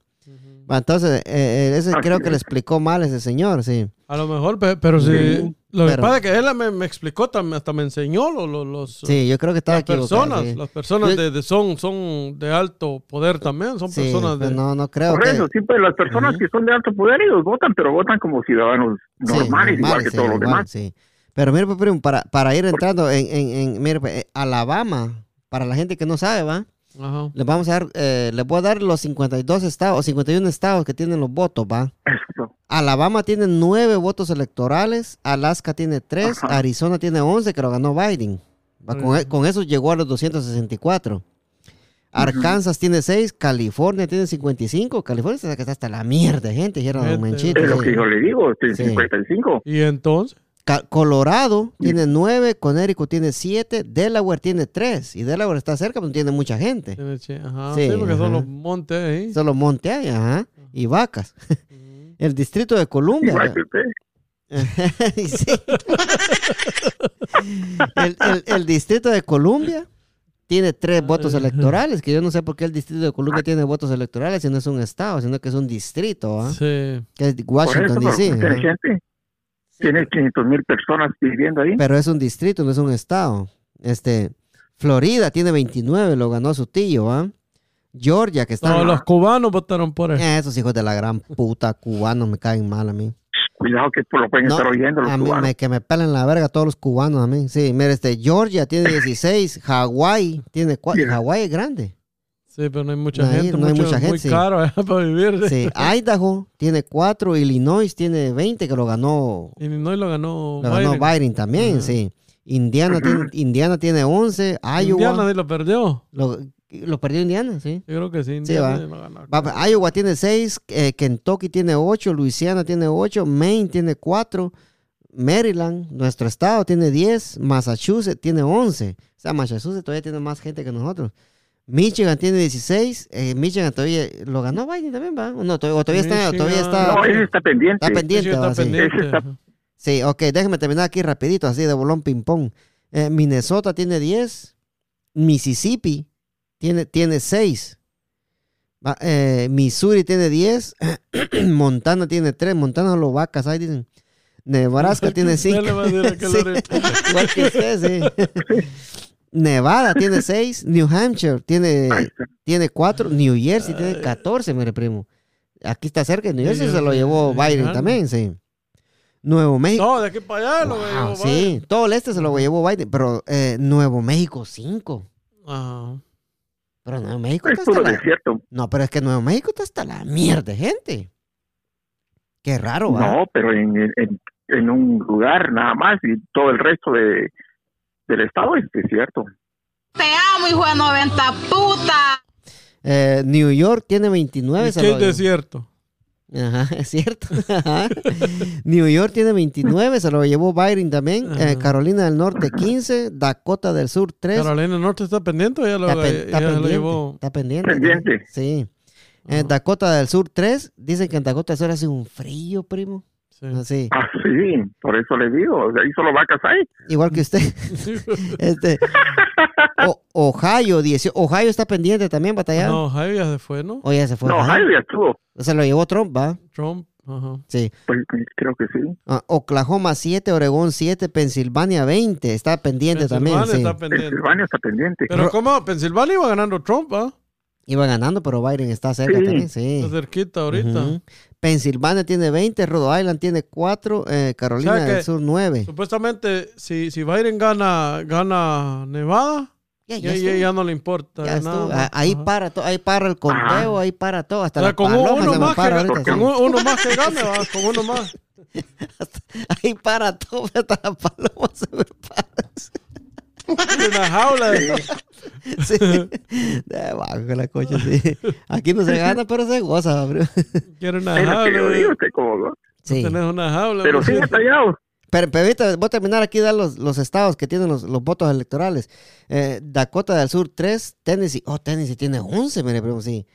S1: Entonces, eh, eh, ese creo que le
S3: es.
S1: explicó mal ese señor, sí.
S2: A lo mejor, pe- pero si.
S3: Sí,
S2: Lo que pasa es que él me, me explicó, hasta me enseñó lo- lo- los.
S1: Sí, yo creo que estaba
S2: las personas,
S1: sí.
S2: las personas
S1: Yo-
S2: de, de- son, son de alto poder también, son
S1: Sí,
S2: personas
S1: pues
S2: de...
S1: no, no creo
S3: Por
S1: que...
S3: eso, siempre las personas que son de alto poder, ellos votan, pero votan como ciudadanos
S1: Sí,
S3: normales, igual que
S1: sí,
S3: todos los demás.
S1: sí. Pero mire, pues, primo, para, para ir entrando en, en, en- mire, pues, eh, Alabama, para la gente que no sabe, ¿va?
S2: Ajá.
S1: Les vamos a dar, eh, les voy a dar los 52 estados, o 51 estados que tienen los votos, ¿va?
S3: Eso.
S1: Alabama tiene 9 votos electorales, Alaska tiene 3,
S3: Ajá.
S1: Arizona tiene 11, que lo ganó Biden. ¿va? Con, e- con eso llegó a los 264. Arkansas tiene 6, California tiene 55. California está que está hasta la mierda, gente, dijeron. Menchito,
S3: Es lo
S1: sí.
S3: que yo le digo, este,
S1: Sí.
S3: 55.
S2: Y entonces,
S1: Ca- Colorado tiene 9, Connecticut tiene 7, Delaware tiene 3. Y Delaware está cerca, pero no tiene mucha gente.
S2: ajá,
S1: Sí,
S2: sí, porque son los montes ahí.
S1: Solo monte hay, ajá. Y vacas. El distrito de Columbia.
S3: Igual que usted.
S1: Sí. el, el- el distrito de Columbia tiene tres votos electorales, que yo no sé por qué el distrito de Columbia tiene votos electorales si no es un estado, sino que es un distrito, ¿ah?
S2: Sí.
S1: que es Washington DC.
S3: tiene
S1: ajá.
S3: gente. Tiene 500 mil personas viviendo ahí.
S1: Pero es un distrito, no es un estado. Este, Florida tiene 29, lo ganó su tío, ¿ah? Georgia, que está...
S2: No, los cubanos votaron por él.
S1: Eh, Esos hijos de la gran puta cubanos me caen mal a mí.
S3: Cuidado que lo pueden
S1: No,
S3: estar oyendo los
S1: a mí
S3: cubanos.
S1: me- que me pelen la verga todos los cubanos a mí. Sí, mira, este, Georgia tiene 16, Hawái tiene 4.
S3: Mira.
S1: Hawái es grande.
S2: Sí, pero no hay mucha
S1: No hay-
S2: gente.
S1: no hay mucha gente,
S2: Muy
S1: sí.
S2: caro eh, para vivir.
S1: Sí, Idaho tiene 4, Illinois tiene 20, que lo ganó,
S2: Illinois lo ganó
S1: lo ganó
S2: Biden.
S1: Biden también, sí. Indiana tiene, Indiana tiene 11, Iowa.
S2: Indiana lo perdió.
S1: Lo, lo perdió Indiana, sí.
S2: Yo creo que sí.
S1: Sí,
S2: Indiana
S1: va. Va, pues, Iowa tiene 6, Kentucky tiene 8, Louisiana tiene 8, Maine tiene 4, Maryland, nuestro estado, tiene 10, Massachusetts tiene 11. O sea, Massachusetts todavía tiene más gente que nosotros. Michigan tiene 16, eh, Michigan todavía lo ganó Biden también, ¿va? No, todavía, todavía está, todavía está,
S3: No, ese está pendiente.
S1: está pendiente.
S2: Sí, está
S1: va, sí.
S2: pendiente.
S3: Está-
S2: ajá.
S1: Sí, ok, déjeme terminar aquí rapidito, así de bolón ping-pong. Eh, Minnesota tiene 10, Mississippi tiene, tiene 6, Va, eh, Missouri tiene 10, Montana tiene 3, Montana lo vacas, ahí dicen. Nebraska tiene 5.
S2: Usted le va a decir aquel ahorita.
S1: igual que usted, sí. Nevada tiene 6, New Hampshire tiene,
S3: Ahí está.
S1: tiene 4, New Jersey tiene 14, mire primo. Aquí está cerca, New Jersey se lo llevó
S2: Sí,
S1: Biden también, sí. Nuevo México.
S2: No, de aquí para allá lo
S1: Wow,
S2: llevó
S1: sí,
S2: Biden.
S1: todo el este se lo llevó Biden, pero eh, Nuevo México 5.
S2: Ajá.
S1: Pero Nuevo México
S3: Es
S1: está hasta
S3: puro
S1: la...
S3: desierto.
S1: No, pero es que Nuevo México está hasta la mierda de gente. Qué raro, ¿va?
S3: No, pero en, en, en un lugar nada más y todo el resto de, del estado es desierto.
S6: Te amo, hijo de 90 puta.
S1: Eh, New York tiene 29.
S2: ¿Y
S1: se
S2: qué es desierto?
S1: Ajá, es cierto. Ajá. New York tiene 29, se lo llevó Biden también. Eh. Carolina del Norte 15, Dakota del Sur 3.
S2: Carolina del Norte está pendiente ya lo,
S1: Está, pen- está
S2: ya lo
S1: pendiente.
S2: llevó.
S1: Está pendiente.
S3: Pendiente.
S1: Sí. Eh, Dakota del Sur 3. Dicen que en Dakota del Sur hace un frío, primo.
S2: Sí.
S1: Así.
S3: Ah, sí, por eso le digo. o sea, Ahí solo vacas hay.
S1: Igual que usted. este, O- Ohio, 18. Ohio está pendiente también, batallado.
S2: No, Javi ya se fue, ¿no?
S1: O ya se fue.
S3: No. Ohio ya estuvo.
S1: Se lo llevó Trump, ¿va?
S2: Trump. Ajá.
S1: Sí.
S3: Pues, creo que sí.
S1: Ah, Oklahoma 7, Oregón 7, Pensilvania 20. Está pendiente también, sí.
S2: está pendiente.
S3: Pensilvania está pendiente.
S2: Pero ¿cómo? Pensilvania iba ganando Trump, ¿ah?
S1: Iba ganando, pero Biden está cerca
S3: Sí.
S1: también, sí.
S2: Está cerquita ahorita.
S1: Ujú. Pensilvania tiene 20, Rhode Island tiene 4, eh, Carolina
S2: O sea que-
S1: del Sur 9.
S2: Supuestamente, si, si Biden gana, gana Nevada,
S1: Ya,
S2: ya,
S1: ya
S2: ya, no le importa.
S1: Ya
S2: nada.
S1: Ah, Ahí para todo, ahí para el conteo, ahí para todo, hasta
S2: O sea,
S1: la
S2: con
S1: paloma
S2: uno
S1: se
S2: más, que,
S1: para
S2: gane-
S1: ahorita,
S2: con
S1: sí.
S2: uno más que gane, va, con uno más.
S1: Ahí para todo, hasta la paloma se me para.
S2: Una jaula. de-
S1: Sí. Debajo de la coche, sí. Aquí no se gana, pero se goza, bro.
S2: Quiere una
S3: Es lo que yo
S2: jaula.
S3: digo, usted como-
S1: Sí.
S2: Tenés una jaula.
S3: Pero sí, tallado.
S1: Pero, pero ahorita voy a terminar aquí de dar los, los estados que tienen los, los votos electorales. Eh, Dakota del Sur 3, Tennessee. Oh, Tennessee tiene 11, mire, pero sí.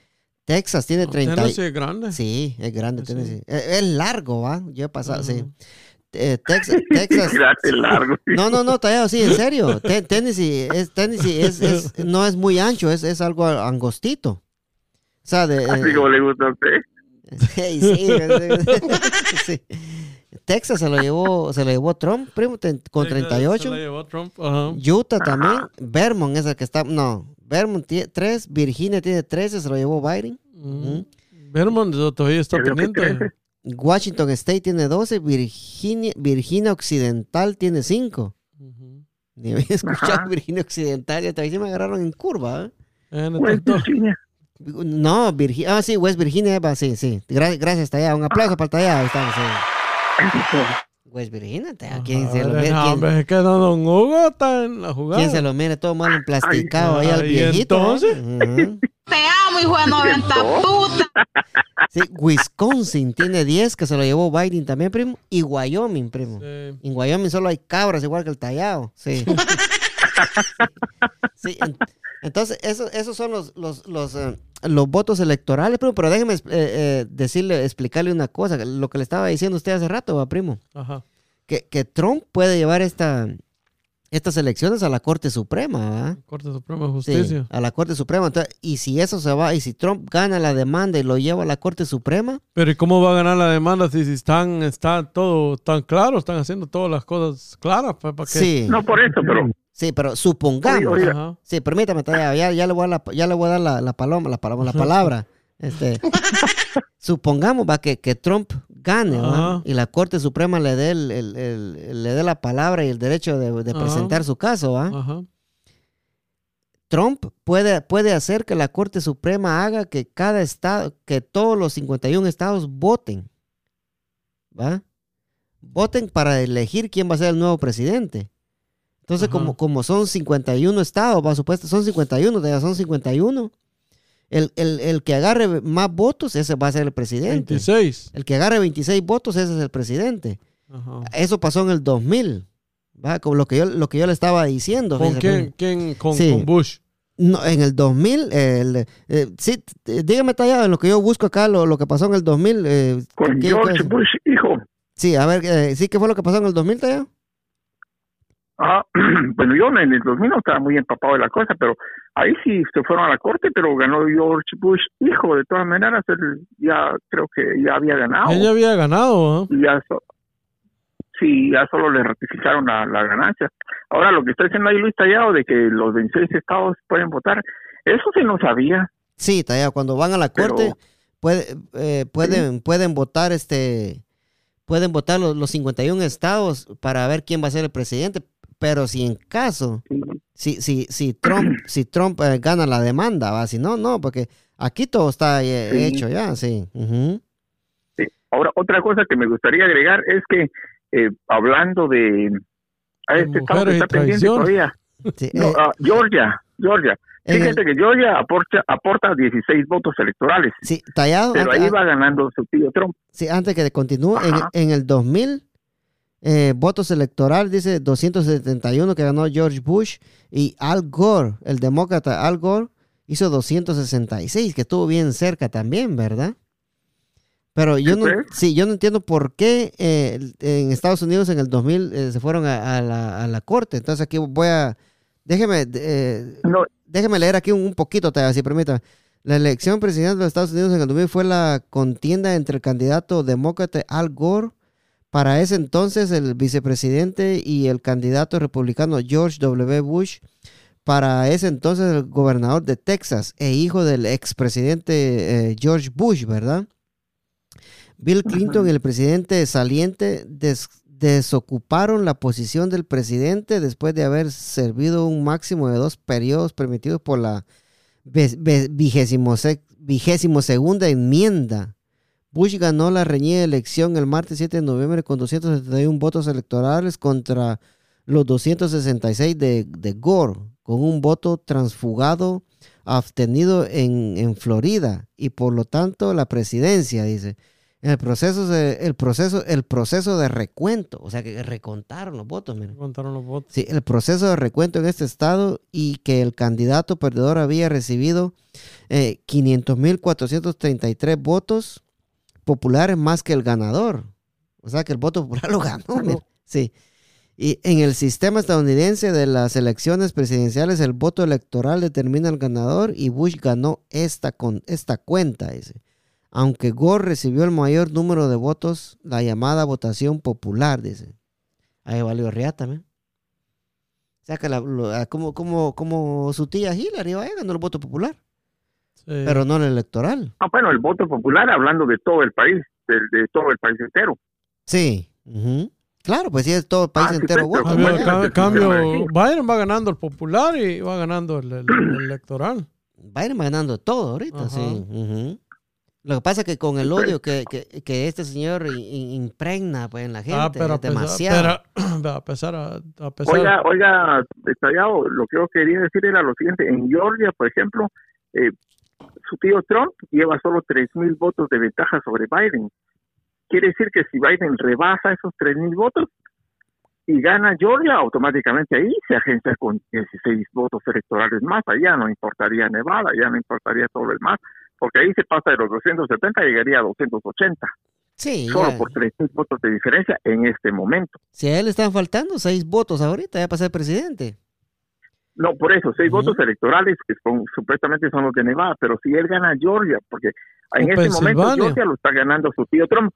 S1: Texas tiene
S2: No,
S1: 30. y-
S2: Tennessee es grande.
S1: Sí, es grande
S2: Sí.
S1: Tennessee. Es, es largo, ¿va? Yo he pasado, sí. Eh, Texas, Texas.
S3: Largo.
S1: No, no, no, tallado, sí, en serio. Te- Tennessee, es, Tennessee es, es- no es muy ancho, es, es algo angostito. O sea, de...
S3: Así como le gusta a usted.
S1: Sí, sí, sí. Texas se lo llevó, se lo llevó Trump, primo, ten- con
S2: Texas Se
S1: 38.
S2: la llevó Trump. Ajá.
S1: Utah también. Vermont es el que está. No, Vermont tiene 3. Virginia tiene 13, se lo llevó Biden.
S2: Mm. Vermont todavía está pendiente.
S1: Washington State tiene 12. Virginia, Virginia Occidental tiene 5.
S2: Ujú.
S1: Ni había escuchado
S3: Ajá.
S1: Virginia Occidental. Y hasta ahí se me agarraron en curva. ¿eh?
S2: Eh, no
S3: West. Virginia.
S1: No, Virginia. Ah, sí, West Virginia. Sí, sí. Gra- gracias, allá. Un aplauso para allá. Ahí estamos. sí. West Virginia. está- ¿Quién se lo mire?
S2: no, hombre, es que don Don Hugo está en la jugada.
S1: ¿Quién se lo mire todo mal emplasticado ahí al viejito?
S2: entonces.
S1: ¿eh? Ujú.
S6: Te amo, hijo de 90 puta.
S1: Sí, Wisconsin tiene 10 que se lo llevó Biden también, primo. Y Wyoming, primo.
S2: Sí.
S1: En Wyoming solo hay cabras igual que el tallado. Sí. Sí, en- entonces, eso- esos son los, los, los, eh, los votos electorales, primo. Pero déjeme eh, eh, decirle, explicarle una cosa. Lo que le estaba diciendo usted hace rato, va, primo.
S2: Ajá.
S1: Que, que Trump puede llevar esta, estas elecciones a la Corte Suprema, ¿va?
S2: Corte Suprema de
S1: Sí,
S2: Justicia.
S1: a la Corte Suprema. Entonces, y si eso se va, y si Trump gana la demanda y lo lleva a la Corte Suprema,
S2: Pero ¿y cómo va a ganar la demanda si, si están, está todo tan claro? Están haciendo todas las cosas claras. pues, ¿Para qué?
S1: sí.
S3: No por eso, pero
S1: Sí, pero supongamos. Sí, permítame, ya, ya le voy a, la- ya le voy a dar la, la paloma, la paloma, la palabra. Este, supongamos va que, que Trump gane y la Corte Suprema le dé el, el- el- le dé la palabra y el derecho de, presentar su caso, ¿va?
S2: Ajá.
S1: Trump puede, puede hacer que la Corte Suprema haga que cada estado, que todos los 51 estados voten, ¿va? Voten para elegir quién va a ser el nuevo presidente. Entonces,
S2: Ajá.
S1: como, como son 51 estados, va supuesto, son 51, ya son 51. El, el- el que agarre más votos, ese va a ser el presidente.
S2: 26.
S1: El que agarre 26 votos, ese es el presidente.
S2: Ajá.
S1: Eso pasó en el 2000, ¿va? Como lo que yo, lo que yo le estaba diciendo.
S2: ¿Con quién? quién? Con,
S1: Sí.
S2: con Bush.
S1: no, en el 2000, el, eh, sí, dígame tallado en lo que yo busco acá, lo, lo que pasó en el 2000. eh,
S3: Con
S1: ¿qué-
S3: George Bush, hijo.
S1: Sí, a ver, eh, sí, ¿qué fue lo que pasó en el 2000, tallado?
S3: Ah, bueno, yo en el 2000 no estaba muy empapado de la cosa, pero ahí sí se fueron a la corte, pero ganó George Bush, hijo. De todas maneras, él ya creo que ya había ganado.
S2: Ella había ganado,
S3: y ya so- sí, ya solo le ratificaron la, la ganancia. Ahora, lo que está diciendo ahí Luis Tallado de que los 26 estados pueden votar, eso sí no sabía.
S1: Sí, tallado, cuando van a la
S3: Pero-
S1: corte, puede, eh, pueden, pueden votar este, pueden votar los, los 51 estados para ver quién va a ser el presidente, pero si en caso, si, si, si Trump, si Trump eh, gana la demanda, va, si no, no, porque aquí todo está eh,
S3: Sí.
S1: hecho ya, sí.
S3: Sí. Ahora, otra cosa que me gustaría agregar es que eh, hablando de... A
S2: De
S3: este estado que está pendiente todavía.
S1: Sí,
S3: No,
S1: eh,
S3: ah, Georgia, Georgia.
S1: en el-
S3: Fíjate que Georgia aporta, aporta 16 votos electorales,
S1: sí, tallado,
S3: pero ahí va ganando su tío Trump.
S1: Sí, antes que continúe, en, en el 2000, eh, votos electorales, dice 271 que ganó George Bush y Al Gore, el demócrata Al Gore, hizo 266, que estuvo bien cerca también, ¿verdad? Pero yo no, sí, yo no entiendo por qué eh, en Estados Unidos en el 2000 eh, se fueron a, a la, a la corte. Entonces aquí voy a, déjeme, eh,
S3: No,
S1: déjeme leer aquí un, un poquito, si permítame. La elección presidencial de los Estados Unidos en el 2000 fue la contienda entre el candidato demócrata Al Gore, para ese entonces el vicepresidente y el candidato republicano George W. Bush, para ese entonces el gobernador de Texas e hijo del expresidente eh, George Bush, ¿verdad? Bill Clinton y el presidente saliente des- desocuparon la posición del presidente después de haber servido un máximo de dos periodos permitidos por la vigésimo segunda enmienda. Bush ganó la reñida elección el martes 7 de noviembre con 271 votos electorales contra los 266 de, de Gore, con un voto transfugado abstenido en, en Florida y por lo tanto la presidencia, dice. El proceso, se- el proceso, el proceso de recuento, o sea que recontaron los votos, miren.
S2: Contaron los votos.
S1: Sí, el proceso de recuento en este estado y que el candidato perdedor había recibido eh, 500.433 votos populares más que el ganador. O sea que el voto popular lo ganó. mira. Sí. Y en el sistema estadounidense de las elecciones presidenciales, el voto electoral determina el ganador y Bush ganó esta, con, esta cuenta, dice. Aunque Gore recibió el mayor número de votos, la llamada votación popular, dice. Ahí valió Riata, ¿me? O sea que la- ah, como, como, como su tía Hillary ganó el voto popular,
S2: Sí.
S1: pero no el electoral.
S3: ah, bueno, el voto popular hablando de todo el país, de, de todo el país entero.
S1: Sí. Claro, pues sí, es todo el país
S3: Ah,
S1: entero
S2: Cambio, Biden va ganando el popular y va ganando el, el- el electoral.
S1: Biden va ganando todo ahorita,
S2: Ajá.
S1: sí. Lo que pasa es que con el odio que, que, que este señor impregna pues, en la gente,
S2: ah, pero a
S1: es demasiado.
S2: pero- a pesar, a, a pesar
S3: Oiga, oiga, detallado, lo que yo quería decir era lo siguiente, en Georgia, por ejemplo, eh, su tío Trump lleva solo 3.000 votos de ventaja sobre Biden. Quiere decir que si Biden rebasa esos 3.000 votos y gana Georgia, automáticamente ahí se agencia con 16 votos electorales más, allá no importaría Nevada, ya no importaría todo lo demás, porque ahí se pasa de los 270 y llegaría a 280,
S1: Sí,
S3: solo
S1: ya.
S3: por 3.000 votos de diferencia en este momento.
S1: si a él le están faltando seis votos ahorita ya para ser presidente.
S3: No, por eso, seis votos electorales que son, supuestamente son los de Nevada, pero si él gana Georgia, porque en este momento. Georgia lo está ganando su tío Trump.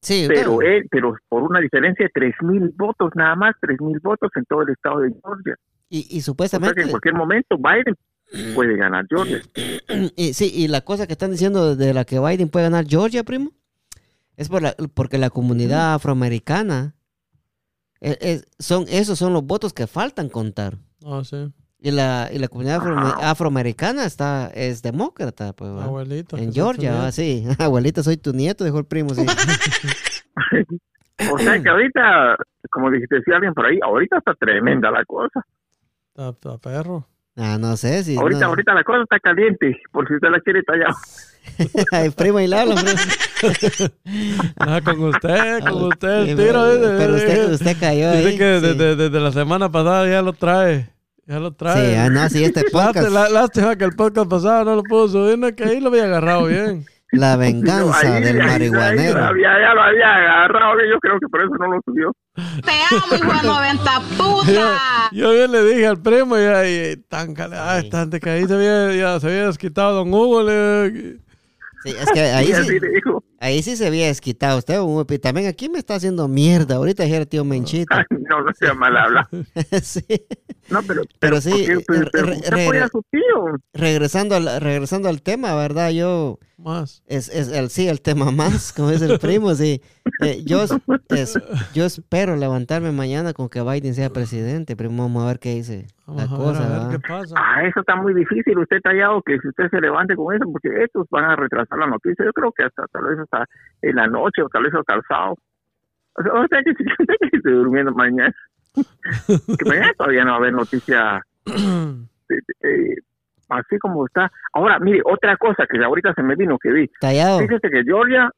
S1: Sí,
S3: pero él, pero por una diferencia de tres mil votos, nada más, tres mil votos en todo el estado de Georgia.
S1: y, y
S3: O sea que
S1: supuestamente...
S3: en cualquier momento Biden puede ganar Georgia.
S1: Y, sí, y la cosa que están diciendo de la que Biden puede ganar Georgia, primo, es por la- porque la comunidad afroamericana, es- son, esos son los votos que faltan contar.
S2: Ah, sí.
S1: Y la, y la comunidad afro- afroamericana está, es demócrata, pues, ¿va?
S2: Abuelita.
S1: En Georgia. ¿va? sí. Abuelita, soy tu nieto, dijo el primo, sí.
S3: O sea que ahorita, como dijiste, decía alguien por ahí, ahorita está tremenda la cosa.
S2: Está, está perro.
S1: Ah, no sé si...
S3: Ahorita,
S1: no.
S3: ahorita la cosa está caliente, por si usted la quiere tallar.
S1: Primo, y le habla, primo.
S2: Ah, con usted, con usted el tiro.
S1: pero-
S2: eh,
S1: pero
S2: eh,
S1: usted, usted cayó
S2: Dice
S1: ahí.
S2: que
S1: sí.
S2: desde, desde la semana pasada ya lo trae. Ya lo trae.
S1: Sí, ah, no, sí, este podcast,
S2: Lástima, lá- lástima que el podcast pasado no lo pudo subir, no, que ahí lo había agarrado bien.
S1: la
S3: No,
S1: venganza
S3: ahí-
S1: del
S3: ahí-
S1: marihuanero.
S3: ahí había- ya lo había agarrado, yo creo que por eso no lo subió.
S6: Te amo, hijo de 90
S2: Yo,
S6: puta.
S2: yo bien le dije al primo y ahí, tan cale, ay, tan de que ahí se había, ya se había desquitado don Hugo. Le,
S1: Sí, es que ahí sí, ahí sí se había desquitado usted, Upi. También aquí me está haciendo mierda. Ahorita dijera tío Menchito.
S3: "Ay, no, no sea mal habla.
S1: sí.
S3: No, pero,
S1: Pero sí,
S3: ¿por qué? Pero-
S1: re-
S3: pero
S1: re-
S3: usted apoya a su tío.
S1: Regresando al, regresando al tema, ¿verdad? Yo,
S2: más.
S1: es, es el, sí, el tema más, como dice el primo, sí. Eh, yo, es- yo espero levantarme mañana con que Biden sea presidente. Primo, vamos a ver qué dice la
S2: Vamos a ver,
S1: cosa,
S2: a ver
S1: ¿verdad?
S2: qué pasa.
S3: Ah, eso está muy difícil. Usted tallado que si usted se levante con eso, porque estos van a retrasar la noticia. Yo creo que hasta tal vez hasta en la noche o tal vez sábado. O sea, o sea que que durmiendo mañana, que mañana todavía no va a haber noticia eh, así como está. Ahora, mire, otra cosa que ahorita se me vino que vi.
S1: Tallado.
S3: Fíjese que Georgia,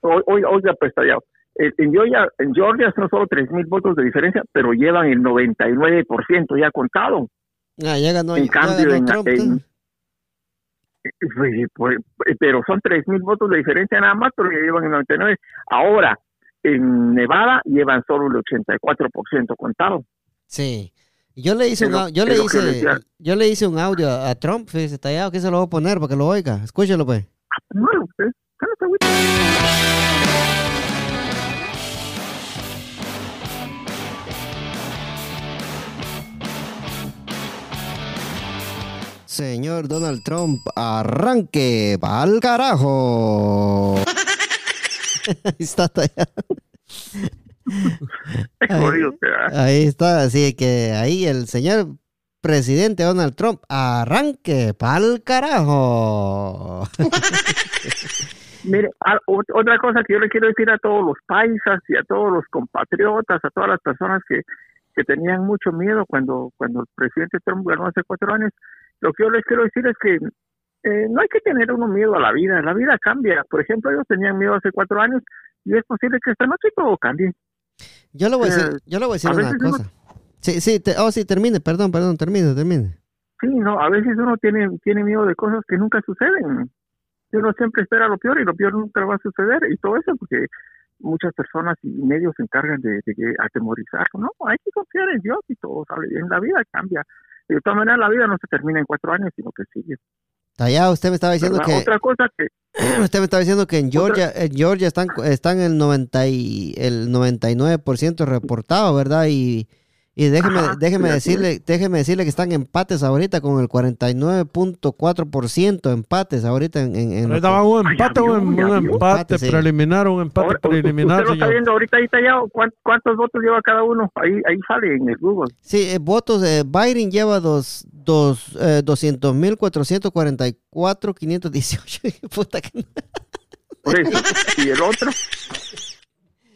S3: hoy, hoy, oiga, pues tallado. En Georgia, en Georgia son solo tres mil votos de diferencia, pero llevan el 99% ya contado.
S1: Ah, ya ganó,
S3: en
S1: ya
S3: cambio,
S1: ganó
S3: en,
S1: Trump,
S3: en-. Pues, pues, pero son tres mil votos de diferencia nada más, pero ya llevan el 99. Ahora, en Nevada llevan solo el 84% contado.
S1: Sí. Yo le hice
S3: Es
S1: un, yo le hice, yo le hice un audio a, Trump, fíjese, tallado, que se lo voy a poner para que lo oiga. Escúchelo, pues.
S3: No, usted.
S1: Señor Donald Trump, arranque pa'l carajo. Ahí está. Ahí está, así que ahí el señor presidente Donald Trump, arranque pa'l carajo.
S3: Mire, ah, ot- otra cosa que yo le quiero decir a todos los paisas y a todos los compatriotas, a todas las personas que, que tenían mucho miedo cuando, cuando el presidente Trump ganó hace cuatro años, lo que yo les quiero decir es que eh, no hay que tener uno miedo a la vida, la vida cambia. Por ejemplo, ellos tenían miedo hace cuatro años y es posible que esta noche todo cambie.
S1: Yo le voy a decir,
S3: Eh,
S1: yo le voy a decir
S3: a
S1: una
S3: uno-
S1: cosa. Sí, sí, te- oh, sí, termine, perdón, perdón, termine, termine.
S3: Sí, no, a veces uno tiene, tiene miedo de cosas que nunca suceden. Uno siempre espera lo peor y lo peor nunca va a suceder. Y todo eso porque muchas personas y medios se encargan de, de que- atemorizar. No, hay que confiar en Dios y todo sale bien. La vida cambia. De todas maneras, la vida no se termina en cuatro años, sino que sigue.
S1: Tallado, usted me estaba diciendo
S3: ¿verdad?
S1: que
S3: Otra cosa que,
S1: usted me estaba diciendo que en Georgia, en Georgia están están el 90 y el 99% reportado, ¿verdad? Y y déjeme
S3: Ajá,
S1: déjeme
S3: sí,
S1: decirle, déjeme decirle que están empates ahorita con el 49.4% empates ahorita en, en, en
S2: va un empate, un, un
S1: sí.
S2: preliminar, un empate
S3: ahora,
S2: preliminar,
S3: usted lo está
S2: señor.
S3: viendo ahorita ahí tallado. ¿Cuán- ¿Cuántos votos lleva cada uno? Ahí, ahí sale en el Google.
S1: Sí, eh, votos, eh, Biden lleva dos, dos, eh, 200.444, 518. Puta que no.
S3: Por eso. y el otro.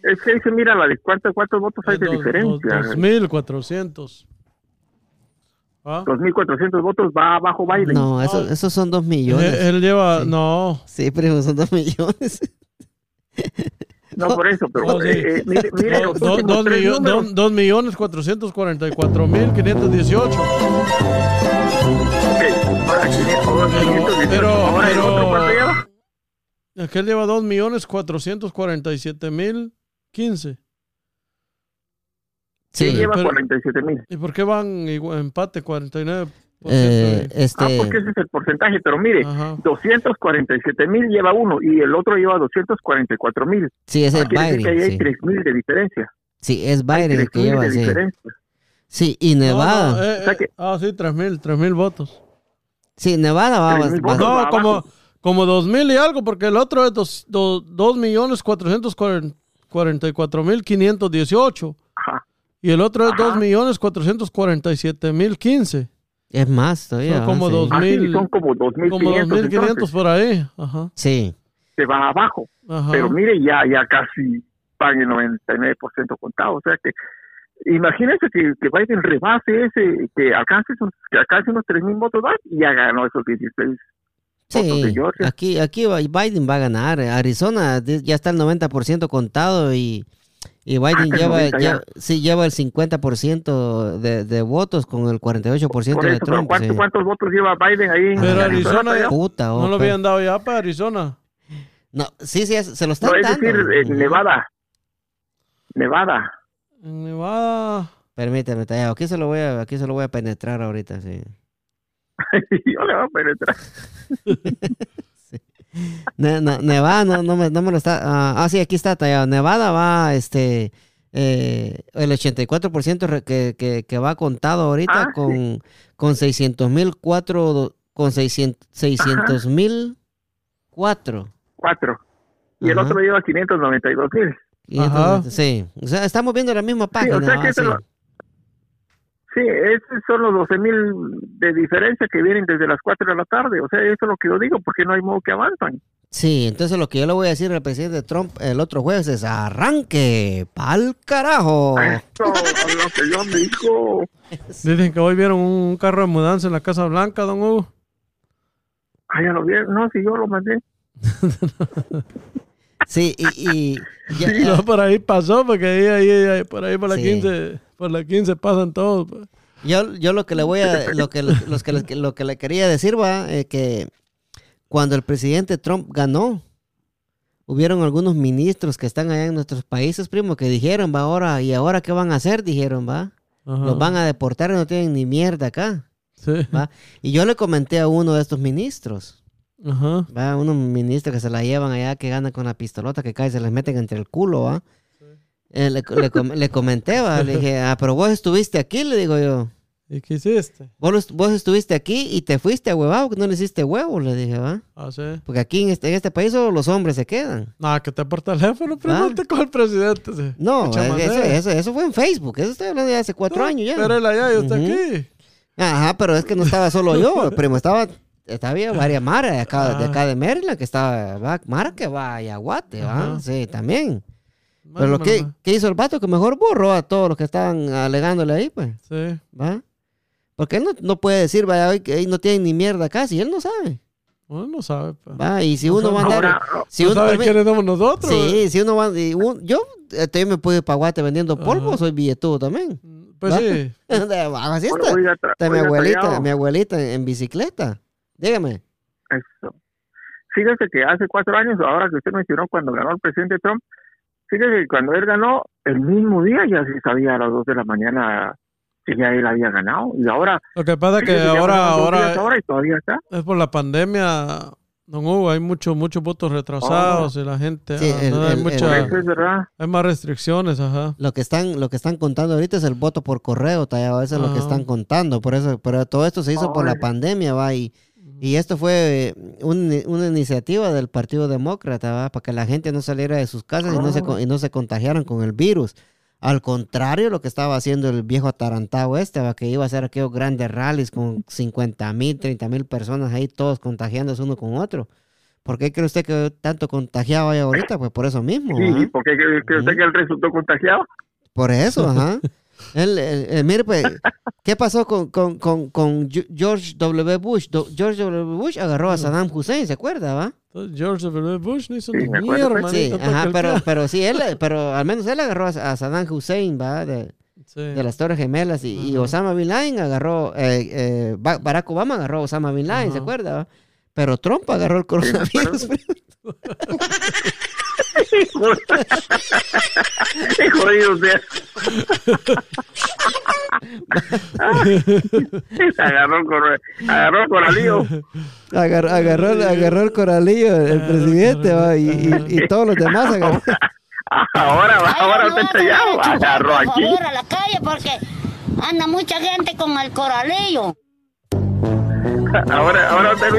S3: Es que se mira la de cuántos, cuántos votos hay de
S2: Dos-
S3: diferencia.
S2: dos- 2.400. ¿Ah?
S3: 2.400 votos va abajo Biden.
S1: No, eso- esos son dos millones.
S2: Él, él lleva,
S1: Sí.
S2: no,
S1: Sí, primo, son dos millones.
S3: No, por eso, pero
S2: Oh, sí.
S3: eh, eh, mire, mire
S2: dos millo- dos millones cuatrocientos cuarenta y cuatro mil quinientos dieciocho.
S3: Ok, ahora, 500, ahora, 518.
S2: pero-
S3: Ahora, ¿el
S2: pero-
S3: otro cuánto lleva?
S2: Aquel lleva dos millones cuatrocientos cuarenta y siete mil quince.
S3: Sí,
S1: Sí,
S3: lleva
S2: pero-
S3: 47 mil.
S2: ¿Y por qué van igual, empate 49?
S1: Eh, este,
S3: Ah, porque ese es el porcentaje, pero mire,
S2: Ajá.
S3: 247 mil lleva uno y el otro lleva 244 mil.
S1: sí, ese es
S3: Quiere decir que ahí
S1: Biden.
S3: hay
S1: Sí,
S3: 3 mil de diferencia.
S1: Sí, es Biden el
S3: 3
S1: que lleva,
S3: de
S1: sí.
S3: diferencia.
S1: Sí, y
S2: No,
S1: Nevada.
S2: no, eh,
S3: O sea
S2: eh,
S3: que-
S2: ah, sí, tres mil, tres mil votos.
S1: Sí, Nevada va, va-
S3: votos.
S2: No,
S3: va
S2: como, como dos mil y algo, porque el otro es dos, do- dos millones cuatrocientos cuarenta y cuatro mil quinientos dieciocho.
S3: Ajá.
S2: Y el otro es
S3: Ajá.
S2: dos millones cuatrocientos cuarenta y siete mil quince.
S1: es más todavía.
S2: Son como.
S1: Sí.
S2: dos
S3: Ah, son como 2.500
S2: Como dos mil quinientos
S3: entonces,
S2: por ahí. Ajá.
S1: Sí,
S3: se va abajo.
S2: Ajá.
S3: Pero mire, ya ya casi van el 99% contado. O sea que imagínense que, que Biden rebase ese, que alcance, que alcance unos 3 mil votos más y ya ganó esos 16. Votos de
S1: sí.
S3: Georgia.
S1: Aquí, aquí Biden va a ganar. Arizona de- ya está el 90% contado y, y Biden
S3: Ah,
S1: lleva,
S3: 90 ya.
S1: ya- sí, lleva el 50% de, de votos con el 48%
S3: Por
S1: de
S3: eso, pero
S1: Trump.
S3: ¿cuántos,
S1: sí.
S3: cuántos votos lleva Biden ahí? en
S2: Pero
S3: Arizona
S2: Arizona ya-
S1: Puta, oh,
S2: no lo habían dado ya para Arizona.
S1: No, sí, sí, se lo están
S3: No, es
S1: dando.
S3: decir, eh. Nevada. Nevada.
S2: Nevada.
S1: Permíteme, Tallado, aquí se lo voy a, aquí se lo voy a penetrar ahorita, sí.
S3: Yo le voy a penetrar.
S1: Ne- no, Nevada no, no me, no me lo está. ah, ah, sí, aquí está tallado. Nevada va, este, eh, el 84% re- que, que, que va contado ahorita
S3: Ah,
S1: con, con 600 mil cuatro, con 600 mil cuatro.
S3: Cuatro. Y el
S1: Ajá.
S3: otro lleva 592 mil.
S1: Sí, o sea, estamos viendo la misma página.
S3: o sea que
S1: ah,
S3: eso
S1: sí.
S3: lo- Sí, esos son los 12 mil de diferencia que vienen desde las 4 de la tarde. O sea, eso es lo que yo digo, porque no hay modo que avanzan.
S1: Sí, entonces lo que yo le voy a decir al presidente Trump el otro jueves es arranque, pa'l carajo.
S3: Eso es lo que yo digo.
S2: Dicen que hoy vieron un carro de mudanza en la Casa Blanca, don Hugo.
S3: Ah, ya lo vieron. No, si yo lo mandé.
S1: Sí, y, y ya-
S2: No, por ahí pasó, porque ahí, ahí, ahí, por ahí por la
S1: Sí.
S2: 15, por la 15 pasan todos. pues.
S1: Yo, yo lo que le voy a, lo que, los que, le- lo que le quería decir va, eh, que cuando el presidente Trump ganó, hubieron algunos ministros que están allá en nuestros países, primo, que dijeron, va, ahora, ¿y ahora qué van a hacer? Dijeron, va,
S2: Ajá.
S1: los van a deportar y no tienen ni mierda acá,
S2: Sí.
S1: va. Y yo le comenté a uno de estos ministros,
S2: Ajá.
S1: va, unos ministros que se la llevan allá, que ganan con la pistolota, que cae, se les meten entre el culo, va. Eh, le, le com- le comenté, va, le dije, ah, pero vos estuviste aquí, le digo yo.
S2: ¿Y qué hiciste?
S1: Vos, vos estuviste aquí y te fuiste a huevado, que no le hiciste huevo, le dije, ¿va?
S2: Ah, sí.
S1: Porque aquí en este, en este país solo los hombres se quedan.
S2: Nada, que te por teléfono, pregunte con el presidente. sí.
S1: Ah. No, eso, eso, eso fue en Facebook, eso estoy hablando de hace cuatro
S2: Ah,
S1: años ya.
S2: Pero él allá y usted
S1: Ujú.
S2: aquí.
S1: Ajá, pero es que no estaba solo yo, primo, estaba había varias maras de acá, de
S2: Ah.
S1: acá de Maryland, que estaba, va, mara que va a Yaguate, ¿va? Sí, también.
S2: Bueno,
S1: Pero lo que,
S2: bueno,
S1: ¿qué hizo el vato? Que mejor borró a todos los que estaban alegándole ahí, pues,
S2: Sí.
S1: ¿va? Porque él no, no puede decir, vaya, hoy que ahí no tienen ni mierda casi, él no sabe.
S2: Uno no sabe. pues.
S1: Va, y si uno va a andar. Si
S2: ¿Tú
S1: uno,
S2: sabes
S1: permi-
S2: quiénes somos nosotros?
S1: sí, si uno va. y un- yo eh, también me puedo ir para Guate vendiendo polvo,
S2: Ajá.
S1: soy billetudo también.
S2: Pues
S1: ¿Va?
S2: sí.
S1: Así
S3: bueno,
S1: está.
S3: tra-
S1: Está mi abuelita, mi abuelita en, en bicicleta. Dígame.
S3: Eso. Fíjese que hace cuatro años, ahora que usted mencionó cuando ganó el presidente Trump, fíjese que cuando él ganó, el mismo día ya se sabía a las dos de la mañana que ya él había ganado. Y ahora,
S2: Lo que pasa es que ahora, ahora
S3: ahora y todavía está.
S2: es por la pandemia. Don Hugo, hay muchos muchos votos retrasados y la gente.
S1: Sí,
S2: ah,
S1: el-
S2: no, hay,
S1: el-
S2: mucha- hay más restricciones, ajá.
S1: Lo que están, lo que están contando ahorita es el voto por correo, tallado. Eso es lo que
S2: Ah.
S1: están contando. Por eso, pero todo esto se hizo por la pandemia, va. Y, y esto fue eh, un- una iniciativa del Partido Demócrata, va, para que la gente no saliera de sus casas y no se y no se contagiaran con el virus. Al contrario, lo que estaba haciendo el viejo atarantado este, va, que iba a hacer aquellos grandes rallies con 50 mil, 30 mil personas ahí, todos contagiándose uno con otro. ¿Por qué cree usted que tanto contagiado hay ahorita? Pues por eso mismo.
S3: Sí,
S1: ¿va?
S3: porque cree usted que él resultó contagiado.
S1: Por eso, ajá. Él, él- él- mire, pues, ¿qué pasó con, con, con, con Ge- George W. Bush? Do- George W. Bush agarró a Saddam Hussein, ¿se acuerda, va?
S2: George W. Bush no hizo
S3: Sí,
S2: ni mierda,
S3: pues.
S1: Sí,
S2: manito,
S1: ajá, pero, pero sí, él, pero al menos él agarró a, a Saddam Hussein, va, de,
S2: Sí.
S1: de las Torres Gemelas, y, y
S2: Ajá.
S1: Osama Bin Laden agarró, eh, eh, Ba- Barack Obama agarró a Osama Bin Laden, ¿se
S2: Ajá.
S1: acuerda? va? Pero Trump agarró el coronavirus.
S3: Qué jodido sea. agarró el cor- agarró el coralillo.
S1: Agarró, agarró, agarró el coralillo el presidente va, y, y- y todos los demás agarró.
S3: Ahora, va- ahora usted está ya agarró
S7: por
S3: aquí.
S7: favor, a la calle porque anda mucha gente con el coralillo.
S3: Ahora, ahora usted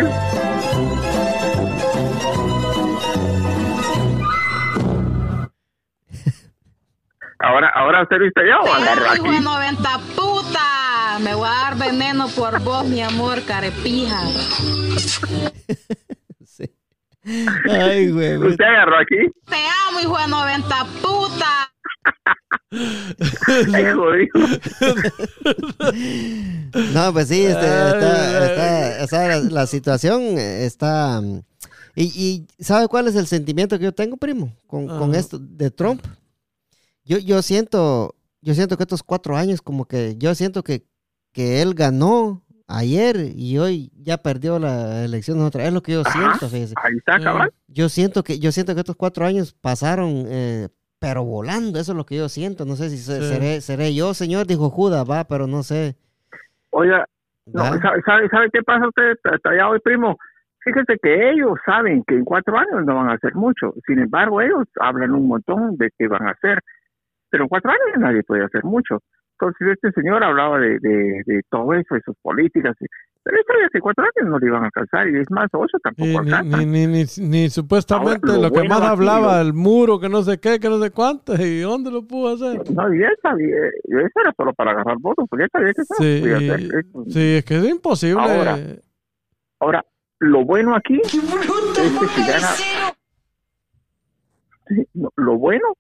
S3: Ahora, ahora usted Luis está ya o agarró
S6: Hijo de
S3: aquí.
S6: 90 puta. Me voy a dar veneno por vos, mi amor, carepija.
S1: Sí. Ay, güey.
S3: Usted agarró aquí.
S6: Te amo, hijo de 90 puta.
S3: Ay.
S1: No, pues sí, este, está, está- o sea, la, la situación está... Y, y ¿sabe cuál es el sentimiento que yo tengo, primo? Con, con esto de Trump. Yo, yo siento, yo siento que estos cuatro años como que, yo siento que, que él ganó ayer y hoy ya perdió la elección otra vez. Es lo que yo
S3: Ajá.
S1: siento, fíjese.
S3: Ahí está, cabal.
S1: Yo siento que, yo siento que estos cuatro años pasaron, eh, pero volando. Eso es lo que yo siento. No sé si se-
S2: Sí.
S1: seré, seré yo, señor, dijo Judas, va, pero no sé.
S3: Oiga, no. ¿sabe, sabe, sabe qué pasa usted hasta allá hoy, primo? Fíjese que ellos saben que en cuatro años no van a hacer mucho. Sin embargo, ellos hablan un montón de qué van a hacer. Pero en cuatro años nadie puede hacer mucho. Entonces, este señor hablaba de, de, de todo eso, de sus políticas. Pero eso ya que cuatro años no le iban a alcanzar. Y es más, ocho tampoco
S2: ni,
S3: alcanza.
S2: ni, ni, ni, ni supuestamente
S3: Ahora, lo
S2: lo que
S3: bueno
S2: más
S3: aquí,
S2: hablaba, el muro, que no sé qué, que no sé cuánto, y dónde lo pudo hacer.
S3: No, y esa, y eso era solo para agarrar votos, porque ya sabía que eso no
S2: Sí,
S3: podía hacer.
S2: Sí, es que es imposible.
S3: Ahora. Ahora, lo bueno aquí es que si gana... Sí, no, lo bueno,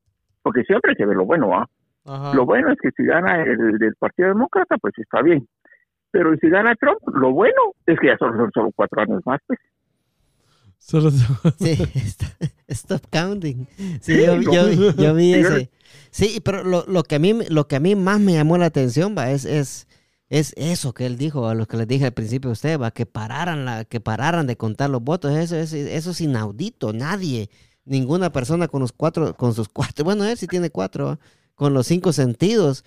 S3: porque siempre hay que ver lo bueno, ¿ah?
S2: Ajá.
S3: Lo bueno es que si gana el del Partido Demócrata, pues está bien. Pero si gana Trump, lo bueno es que ya son, son solo cuatro años más, pues.
S2: Solo-
S1: Sí, está- stop counting. Sí, yo, yo- yo vi ese. Sí, pero lo, lo que a mí lo que a mí más me llamó la atención va es es es eso que él dijo a los que les dije al principio a usted va que pararan la que pararan de contar los votos eso es eso es inaudito nadie ninguna persona con los cuatro con sus cuatro bueno él sí tiene cuatro con los cinco sentidos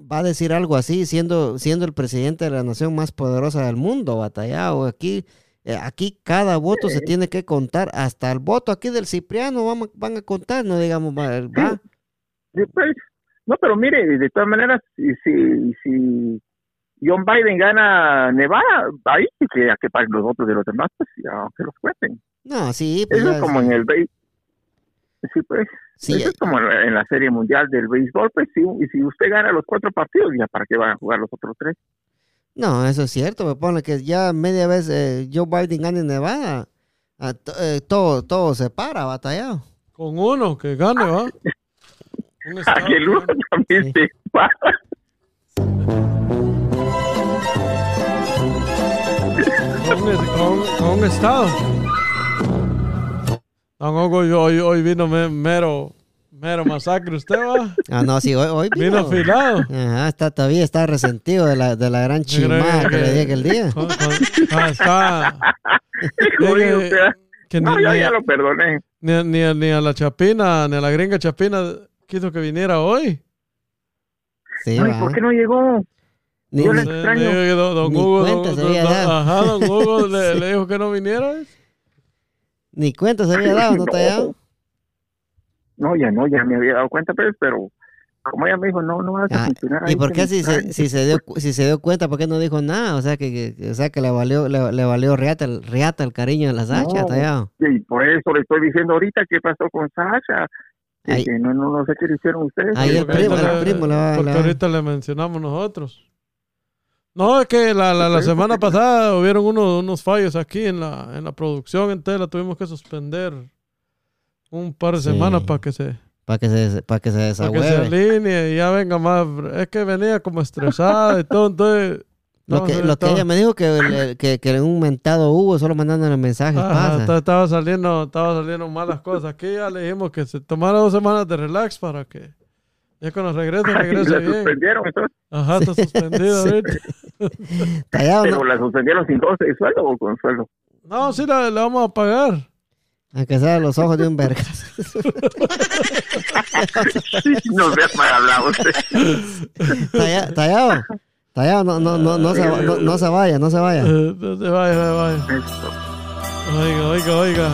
S1: va a decir algo así siendo siendo el presidente de la nación más poderosa del mundo batallado aquí eh, aquí cada voto se tiene que contar, hasta el voto aquí del Cipriano vamos, van a contar, no digamos, va.
S3: Sí, pues, no, pero mire, de todas maneras, si, si, si John Biden gana Nevada, ahí sí que a que paguen los votos de los demás, pues ya que los cuenten.
S1: No, sí, pues
S3: Eso es como en el. Sí, pues.
S1: Sí,
S3: Eso es como en la- Serie Mundial del Béisbol, pues, si, y si usted gana los cuatro partidos, ya para qué van a jugar los otros tres.
S1: no, eso es cierto, me pone que ya media vez eh, Joe Biden gana en Nevada, ah, eh, todo, todo se para, batallado.
S2: Con uno que gane, ¿va? Un estado
S3: Aquel uno
S2: gane.
S3: también
S1: Sí.
S3: se para.
S2: Con un, con- con un estado. Don Hugo, yo- hoy, hoy vino me- mero, mero masacre. ¿Usted va?
S1: Ah, no, sí, hoy, hoy
S2: Vino
S1: vino.
S2: afilado.
S1: Ajá, está, todavía está resentido de la, de la gran chimada que le di aquel día.
S2: con- con- ah, está. Que-
S3: usted.
S2: que ni,
S3: No, yo
S2: ni-
S3: ya lo perdoné.
S2: ni a- ni a- ni a la chapina, ni a la gringa chapina quiso que viniera hoy.
S1: Sí,
S3: Ay. ¿por qué no llegó?
S1: Ni-
S3: Yo le- extraño.
S2: que don, Hugo, don- don- ajá, don Hugo le, le dijo que no viniera.
S1: Ni cuenta se había dado, ¿no te había dado?
S3: No, ya no, ya me había dado cuenta, pues, pero como ella me dijo, no, no vas a
S1: Ah,
S3: funcionar.
S1: ¿Y por qué
S3: me
S1: si se, si, se dio, si se dio cuenta, por qué no dijo nada? O sea, que, que- o sea, que le valió, le, le valió riata, el- riata el cariño de la Sacha,
S3: No.
S1: tallado.
S3: Y por eso le estoy diciendo ahorita qué pasó con Sasha. Que-
S1: Ahí-
S3: que no, no, no sé qué le hicieron ustedes.
S1: Ahí el
S2: Porque
S1: primo, el primo
S2: Porque ahorita le mencionamos nosotros. No, es que la, la, la semana pasada hubieron unos, unos fallos aquí en la, en la producción, entonces la tuvimos que suspender un par de
S1: Sí.
S2: semanas para que se
S1: Para que se, para que se
S2: para que se
S1: desahueve.
S2: alinee y ya venga más. Es que venía como estresada y todo, entonces...
S1: Lo que, lo que ella me dijo que, que, que un mentado Hugo solo mandándole mensajes
S2: Ajá,
S1: pasa.
S2: esta- estaba saliendo, estaba saliendo malas cosas. Aquí ya le dijimos que se tomara dos semanas de relax para que ya cuando regrese,
S3: Ay,
S2: regrese
S3: la
S2: bien.
S3: suspendieron, entonces,
S2: Ajá, está suspendido
S1: Sí.
S2: ahorita.
S1: Tallado,
S3: pero la suspendieron sin goce de sueldo o con sueldo.
S2: No, sí, la, la vamos a pagar.
S1: Aunque sea los ojos de un verga.
S3: no seas mal hablado usted.
S1: Talla- Tallado. Tallado, no, no, no, no, se, no, no se vaya, no se vaya.
S2: Eh, no se vaya, no se vaya. Oiga, oiga, oiga.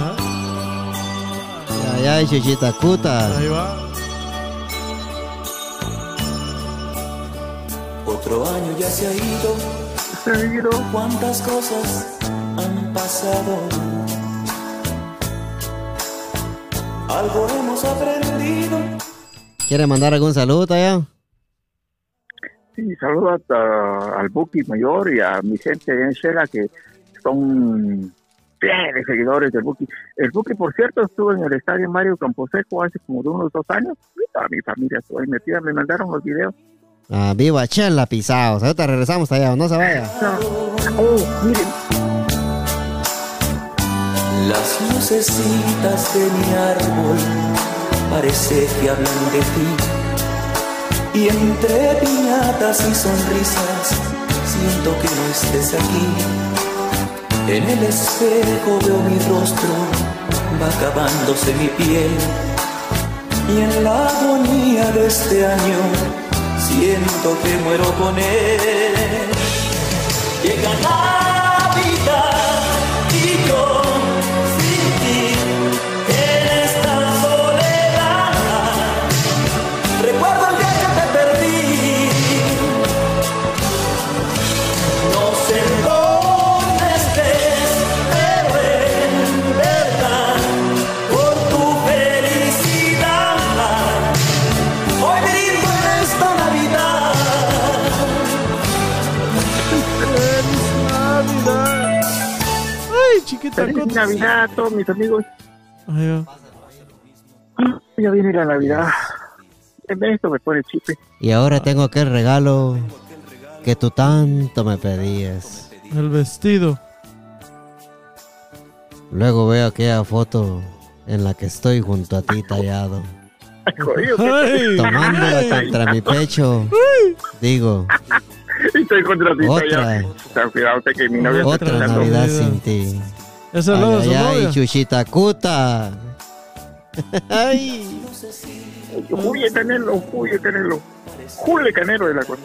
S1: Ya, ya, chuchita cuta.
S2: Ahí va.
S8: Otro año ya se ha ido,
S3: Seguido.
S8: cuántas cosas han pasado. Algo hemos aprendido.
S1: ¿Quiere mandar algún saludo, Tallado?
S3: Sí, saludos a- al Buki Mayor y a mi gente en Shela que son fieles seguidores del Buki. El Buki, por cierto, estuvo en el estadio Mario Camposeco hace como de unos dos años. Y toda mi familia estuvo ahí metida, me mandaron los videos.
S1: Ah, viva Chela pisados. Ahorita regresamos, Tallado, no se vaya.
S3: Oh, miren,
S8: Las lucecitas de mi árbol parece que hablan de ti. Y entre piñatas y sonrisas siento que no estés aquí. En el espejo veo mi rostro, va acabándose mi piel. Y en la agonía de este año siento que muero con él.
S2: Chiquita.
S3: feliz
S2: Cuta.
S3: Navidad a todos mis amigos.
S2: Ahí va.
S3: Ya viene la Navidad. En esto me pone chipe.
S1: Y ahora tengo aquel regalo que tú tanto me pedías.
S2: El vestido.
S1: Luego veo aquella foto en la que estoy junto a ti tallado.
S3: Ay, jodido,
S2: Ay,
S1: Tomándola
S2: ay.
S1: contra mi pecho. Digo,
S3: estoy contra ti.
S1: Otra.
S3: ya. Ten cuidado que mi novia
S1: otra Navidad. sin ti.
S2: Es
S1: Ay,
S2: la de
S1: ay,
S2: su
S1: ay,
S2: novia.
S1: chuchita cuta. Ay.
S3: Julie Canelo, Julie Canelo. Julie Canelo de la cosa.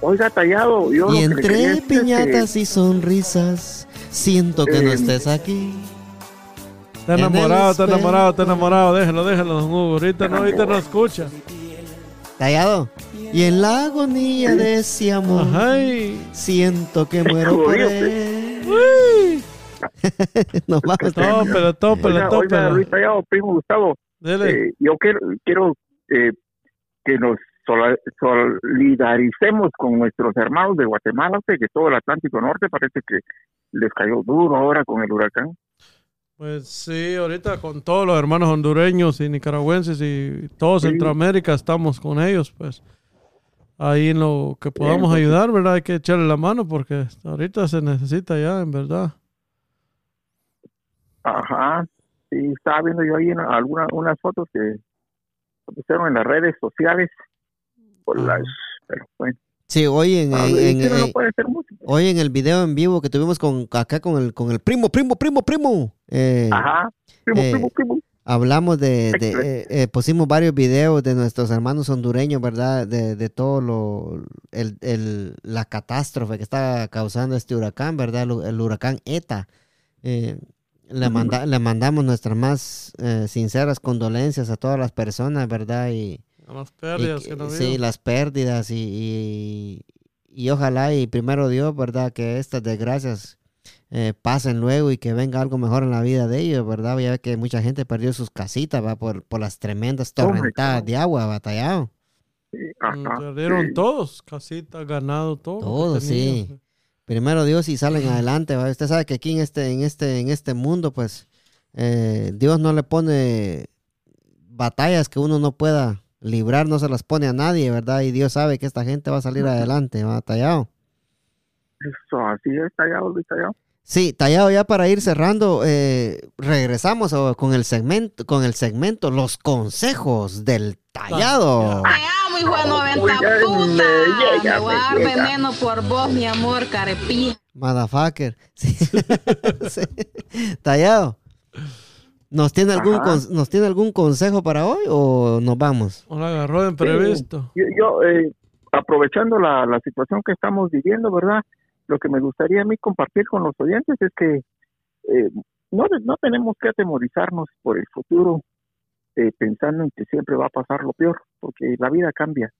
S3: Oiga, tallado. Yo
S1: Y entre
S3: decir es que-
S1: piñatas y sonrisas, siento que no
S3: Eh,
S1: estés aquí.
S2: Está
S1: en el
S2: enamorado, está enamorado, está enamorado. Déjalo, déjalo, don Hugo. Ahorita no, ahorita no escucha.
S1: Tallado. Y en la agonía de ese amor,
S2: Ay.
S1: siento que muero por él.
S2: Uy.
S1: Nos vamos.
S2: Tópela, tópela,
S3: Oiga, oiga,
S2: tópela.
S3: Luis Tallado, primo Gustavo. Eh, yo quiero, quiero eh, que nos solidaricemos con nuestros hermanos de Guatemala, que todo el Atlántico Norte parece que les cayó duro ahora con el huracán.
S2: Pues sí, ahorita con todos los hermanos hondureños y nicaragüenses y todo
S3: Sí.
S2: Centroamérica estamos con ellos, pues. Ahí en lo que podamos
S3: pues,
S2: ayudar, ¿verdad? Hay que echarle la mano porque ahorita se necesita ya, en verdad.
S3: Ajá, sí, estaba viendo yo ahí en algunas unas fotos que pusieron en las redes sociales. Por
S2: Ajá.
S3: las, pero bueno,
S1: Sí, hoy en,
S3: a
S1: en-
S3: ver,
S1: en-
S3: pero no
S1: en-
S3: puede ser mucho.
S1: hoy en el video en vivo que tuvimos con acá con el con el primo, primo, primo, primo. eh,
S3: Ajá, primo,
S1: eh,
S3: primo, primo.
S1: Hablamos de, eh, eh, pusimos varios videos de nuestros hermanos hondureños, ¿verdad? De, de todo lo, el, el- la catástrofe que está causando este huracán, ¿verdad? El, el huracán ETA. Le, manda- le mandamos nuestras más eh, sinceras condolencias a todas las personas, ¿verdad? Y,
S2: A las
S1: y
S2: pérdidas
S1: que-
S2: que no
S1: sí, las pérdidas y, y, y ojalá y primero Dios, ¿verdad? Que estas desgracias eh, pasen luego y que venga algo mejor en la vida de ellos, ¿verdad? Ya que mucha gente perdió sus casitas, ¿va? Por, por las tremendas
S3: Oh God.
S1: de agua, batallado.
S3: Sí,
S2: Mm,
S3: ajá,
S2: Perdieron
S3: sí.
S2: todos, casitas, ganado, todo.
S1: Todo, sí. Primero Dios y salen adelante, ¿va? Usted sabe que aquí en este, en este, en este mundo, pues, eh, Dios no le pone batallas que uno no pueda librar, no se las pone a nadie, ¿verdad? Y Dios sabe que esta gente va a salir adelante, ¿va? Tallado.
S3: Eso, así es, tallado, Luis Tallado.
S1: Sí, tallado ya para ir cerrando, eh, regresamos a- con el segmento, con el segmento Los consejos del tallado.
S6: Amo, hijo de 90
S3: Oigan,
S6: puta.
S3: me
S6: voy a dar veneno por vos, mi amor, carepija.
S1: Motherfucker. Sí. Sí. Tallado. ¿Nos tiene, algún ¿Nos tiene algún consejo para hoy o nos vamos?
S2: No la agarró de imprevisto.
S3: Yo, yo, eh, aprovechando la, la situación que estamos viviendo, ¿verdad? Lo que me gustaría a mí compartir con los oyentes es que eh, no, no tenemos que atemorizarnos por el futuro eh, pensando en que siempre va a pasar lo peor, porque la vida cambia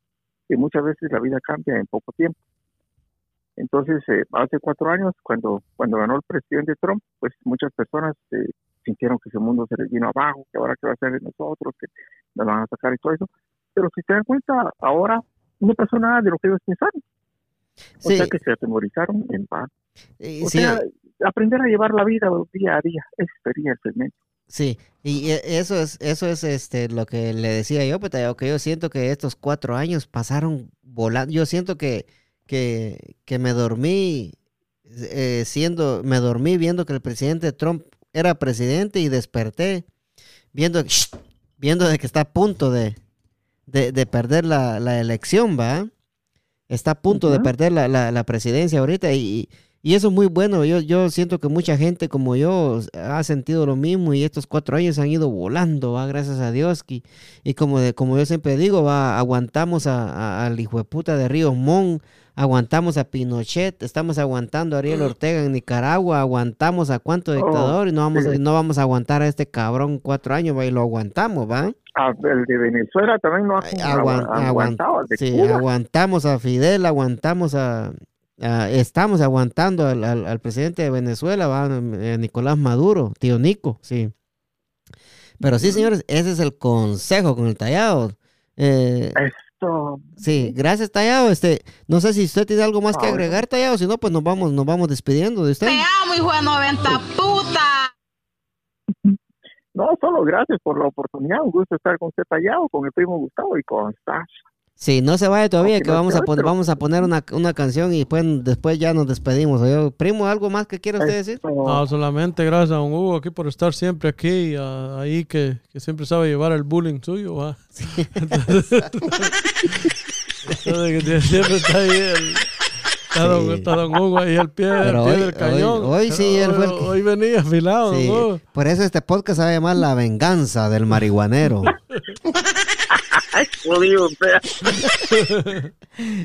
S3: y muchas veces la vida cambia en poco tiempo. Entonces, eh, hace cuatro años, cuando, cuando ganó el presidente Trump, pues muchas personas eh, sintieron que ese mundo se les vino abajo, que ahora qué va a ser de nosotros, que nos van a sacar y todo eso. Pero si se dan cuenta, ahora no pasó nada de lo que ellos pensaron. O
S1: Sí.
S3: sea que se atemorizaron en paz.
S1: Eh,
S3: O
S1: sí,
S3: sea, aprender a llevar la vida día a día, eso sería el segmento.
S1: Sí, y e- eso es, eso es este lo que le decía yo, pues, que yo siento que estos cuatro años pasaron volando. Yo siento que, que, que me dormí eh, siendo, me dormí viendo que el presidente Trump era presidente y desperté viendo, viendo de que está a punto de, de, de perder la, la elección, ¿va? Está a punto de perder la, la, la presidencia ahorita y, y eso es muy bueno. Yo, yo siento que mucha gente como yo ha sentido lo mismo y estos cuatro años han ido volando, ¿va? gracias a Dios. Y, y como, de, como yo siempre digo, ¿va? aguantamos a- a- al hijo de puta de Río Mon, aguantamos a Pinochet, estamos aguantando a Ariel Ortega en Nicaragua, aguantamos a cuánto dictador y no vamos,
S3: sí.
S1: no vamos a aguantar a este cabrón cuatro años, ¿va? y lo aguantamos, ¿va?
S3: Ah, el de Venezuela también no ha
S1: Aguan-
S3: agu- aguantado,
S1: sí, aguantamos a Fidel, aguantamos a, a- estamos aguantando al, al- al presidente de Venezuela, ¿va? Eh, Nicolás Maduro, tío Nico, sí. Pero sí, señores, ese es el consejo con el tallado. Eh,
S3: Esto,
S1: sí, gracias, tallado. Este, no sé si usted tiene algo más que
S3: Ah,
S1: agregar, tallado, si no, pues nos vamos, nos vamos despidiendo de usted.
S6: Te amo, hijo de 90 puta.
S3: no, solo gracias por la oportunidad, un gusto estar con usted tallado, con el primo Gustavo y con Sasha.
S1: Sí, no se vaya todavía, que vamos a poner, vamos a poner una, una canción y después, después ya nos despedimos. Oye, Primo, ¿algo más que quiera usted decir?
S2: No, solamente gracias a don Hugo aquí por estar siempre aquí, a- ahí que, que siempre sabe llevar el bullying suyo. de que siempre está ahí el- está, don,
S1: Sí.
S2: está don Hugo ahí al pie, al pie
S1: hoy-
S2: del cañón.
S1: hoy- hoy sí, él fue el
S2: Hoy-
S1: que-
S2: hoy venía afilado.
S1: Sí, por eso este podcast se va a llamar La venganza del marihuanero.
S3: Ay, jodido.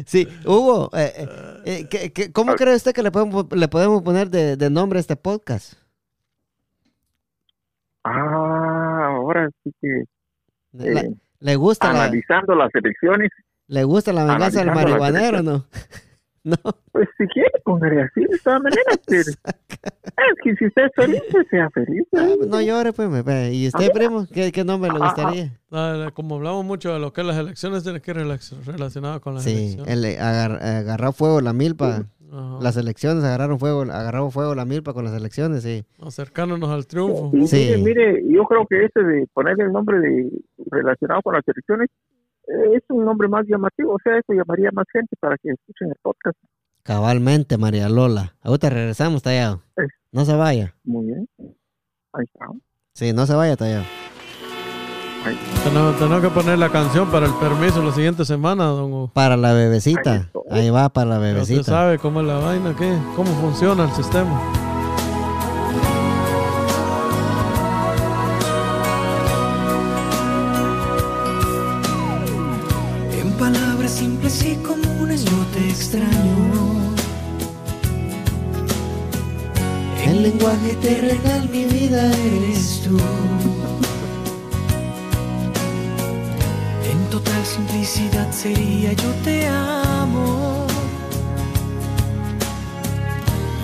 S1: Sí, Hugo, eh, eh, eh, ¿qué- qué- cómo cree usted que le podemos, le podemos poner de, de nombre a este podcast?
S3: Ah, ahora sí que
S1: La-
S3: eh,
S1: ¿Le gusta la,
S3: analizando las elecciones,
S1: le gusta la venganza del
S3: analizando la
S1: marihuanero no? No.
S3: pues si quiere ponerle así, de todas maneras. pero- es que si usted es feliz, pues sea feliz.
S1: Ah,
S3: ¿eh?
S1: pues No llore, pues. me- ¿Y usted, primo? ¿Qué, qué nombre le
S3: Ah,
S1: gustaría?
S2: Ah, Como hablamos mucho de lo que es las elecciones, tiene que ir relac- relacionado con las
S1: Sí,
S2: elecciones.
S1: el, eh, agar- agarró fuego la milpa.
S2: Ajá.
S1: Las elecciones agarraron fuego, agarró fuego la milpa con las elecciones, sí.
S2: Acercándonos al triunfo.
S3: Y
S1: Sí.
S3: mire, mire, yo creo que ese de ponerle el nombre de relacionado con las elecciones es un nombre más llamativo, o sea, eso llamaría más gente para que escuchen el podcast.
S1: Cabalmente, María Lola. Ahorita regresamos, Tallado. No se vaya.
S3: Muy bien. Ahí está.
S1: Sí, no se vaya, Tallado.
S2: Tenemos, tenemos que poner la canción para el permiso la siguiente semana, don Hugo.
S1: Para la bebecita.
S3: Ahí
S1: va, para la
S2: Ya Usted
S1: bebecita.
S2: sabe cómo es la vaina, ¿qué? cómo funciona el sistema.
S9: Simples y comunes yo te extraño. El lenguaje terrenal, mi vida eres tú. En total simplicidad sería yo te amo.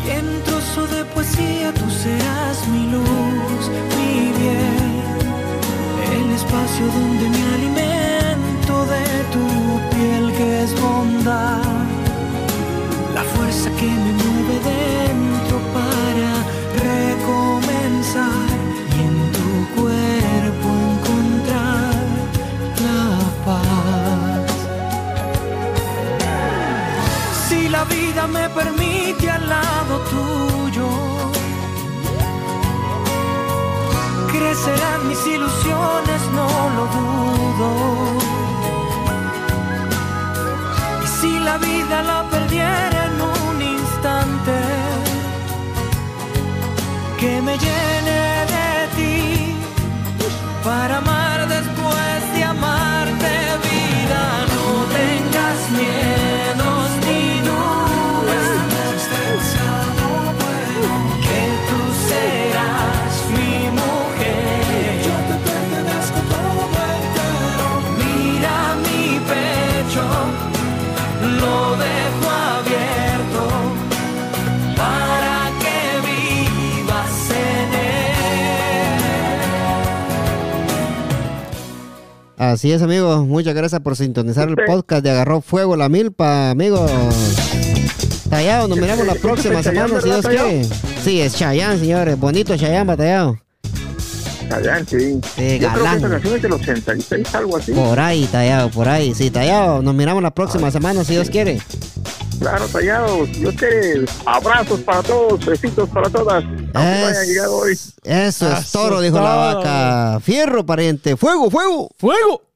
S9: Y en un trozo de poesía tú serás mi luz, mi bien el espacio donde me alimento que es bondad, la fuerza que me mueve dentro para recomenzar y en tu cuerpo encontrar la paz. Si la vida me permite al lado tuyo, crecerán mis ilusiones, no lo dudo. la vida la perdiera en un instante, que me llene de ti para amar.
S1: Así es, amigos. Muchas gracias por sintonizar el podcast de Agarró Fuego la Milpa, amigos. Tallado, nos miramos la
S3: ¿Ese
S1: próxima
S3: es
S1: semana, si Dios quiere. Sí, es Chayanne, señores. Bonito Chayanne, batallado.
S3: Chayanne, sí.
S1: Sí,
S3: Yo creo que
S1: galán.
S3: esa canción es del 86, algo así.
S1: Por ahí, Tallado, por ahí. Sí, Tallado, nos miramos la próxima semana, si Dios quiere.
S3: Claro, tallados. Yo te abrazos para todos, besitos para todas. Hayan llegado hoy.
S1: Eso es
S2: Eso
S1: toro,
S2: es
S1: dijo la vaca. Fierro, pariente. Fuego, fuego.
S2: ¡Fuego!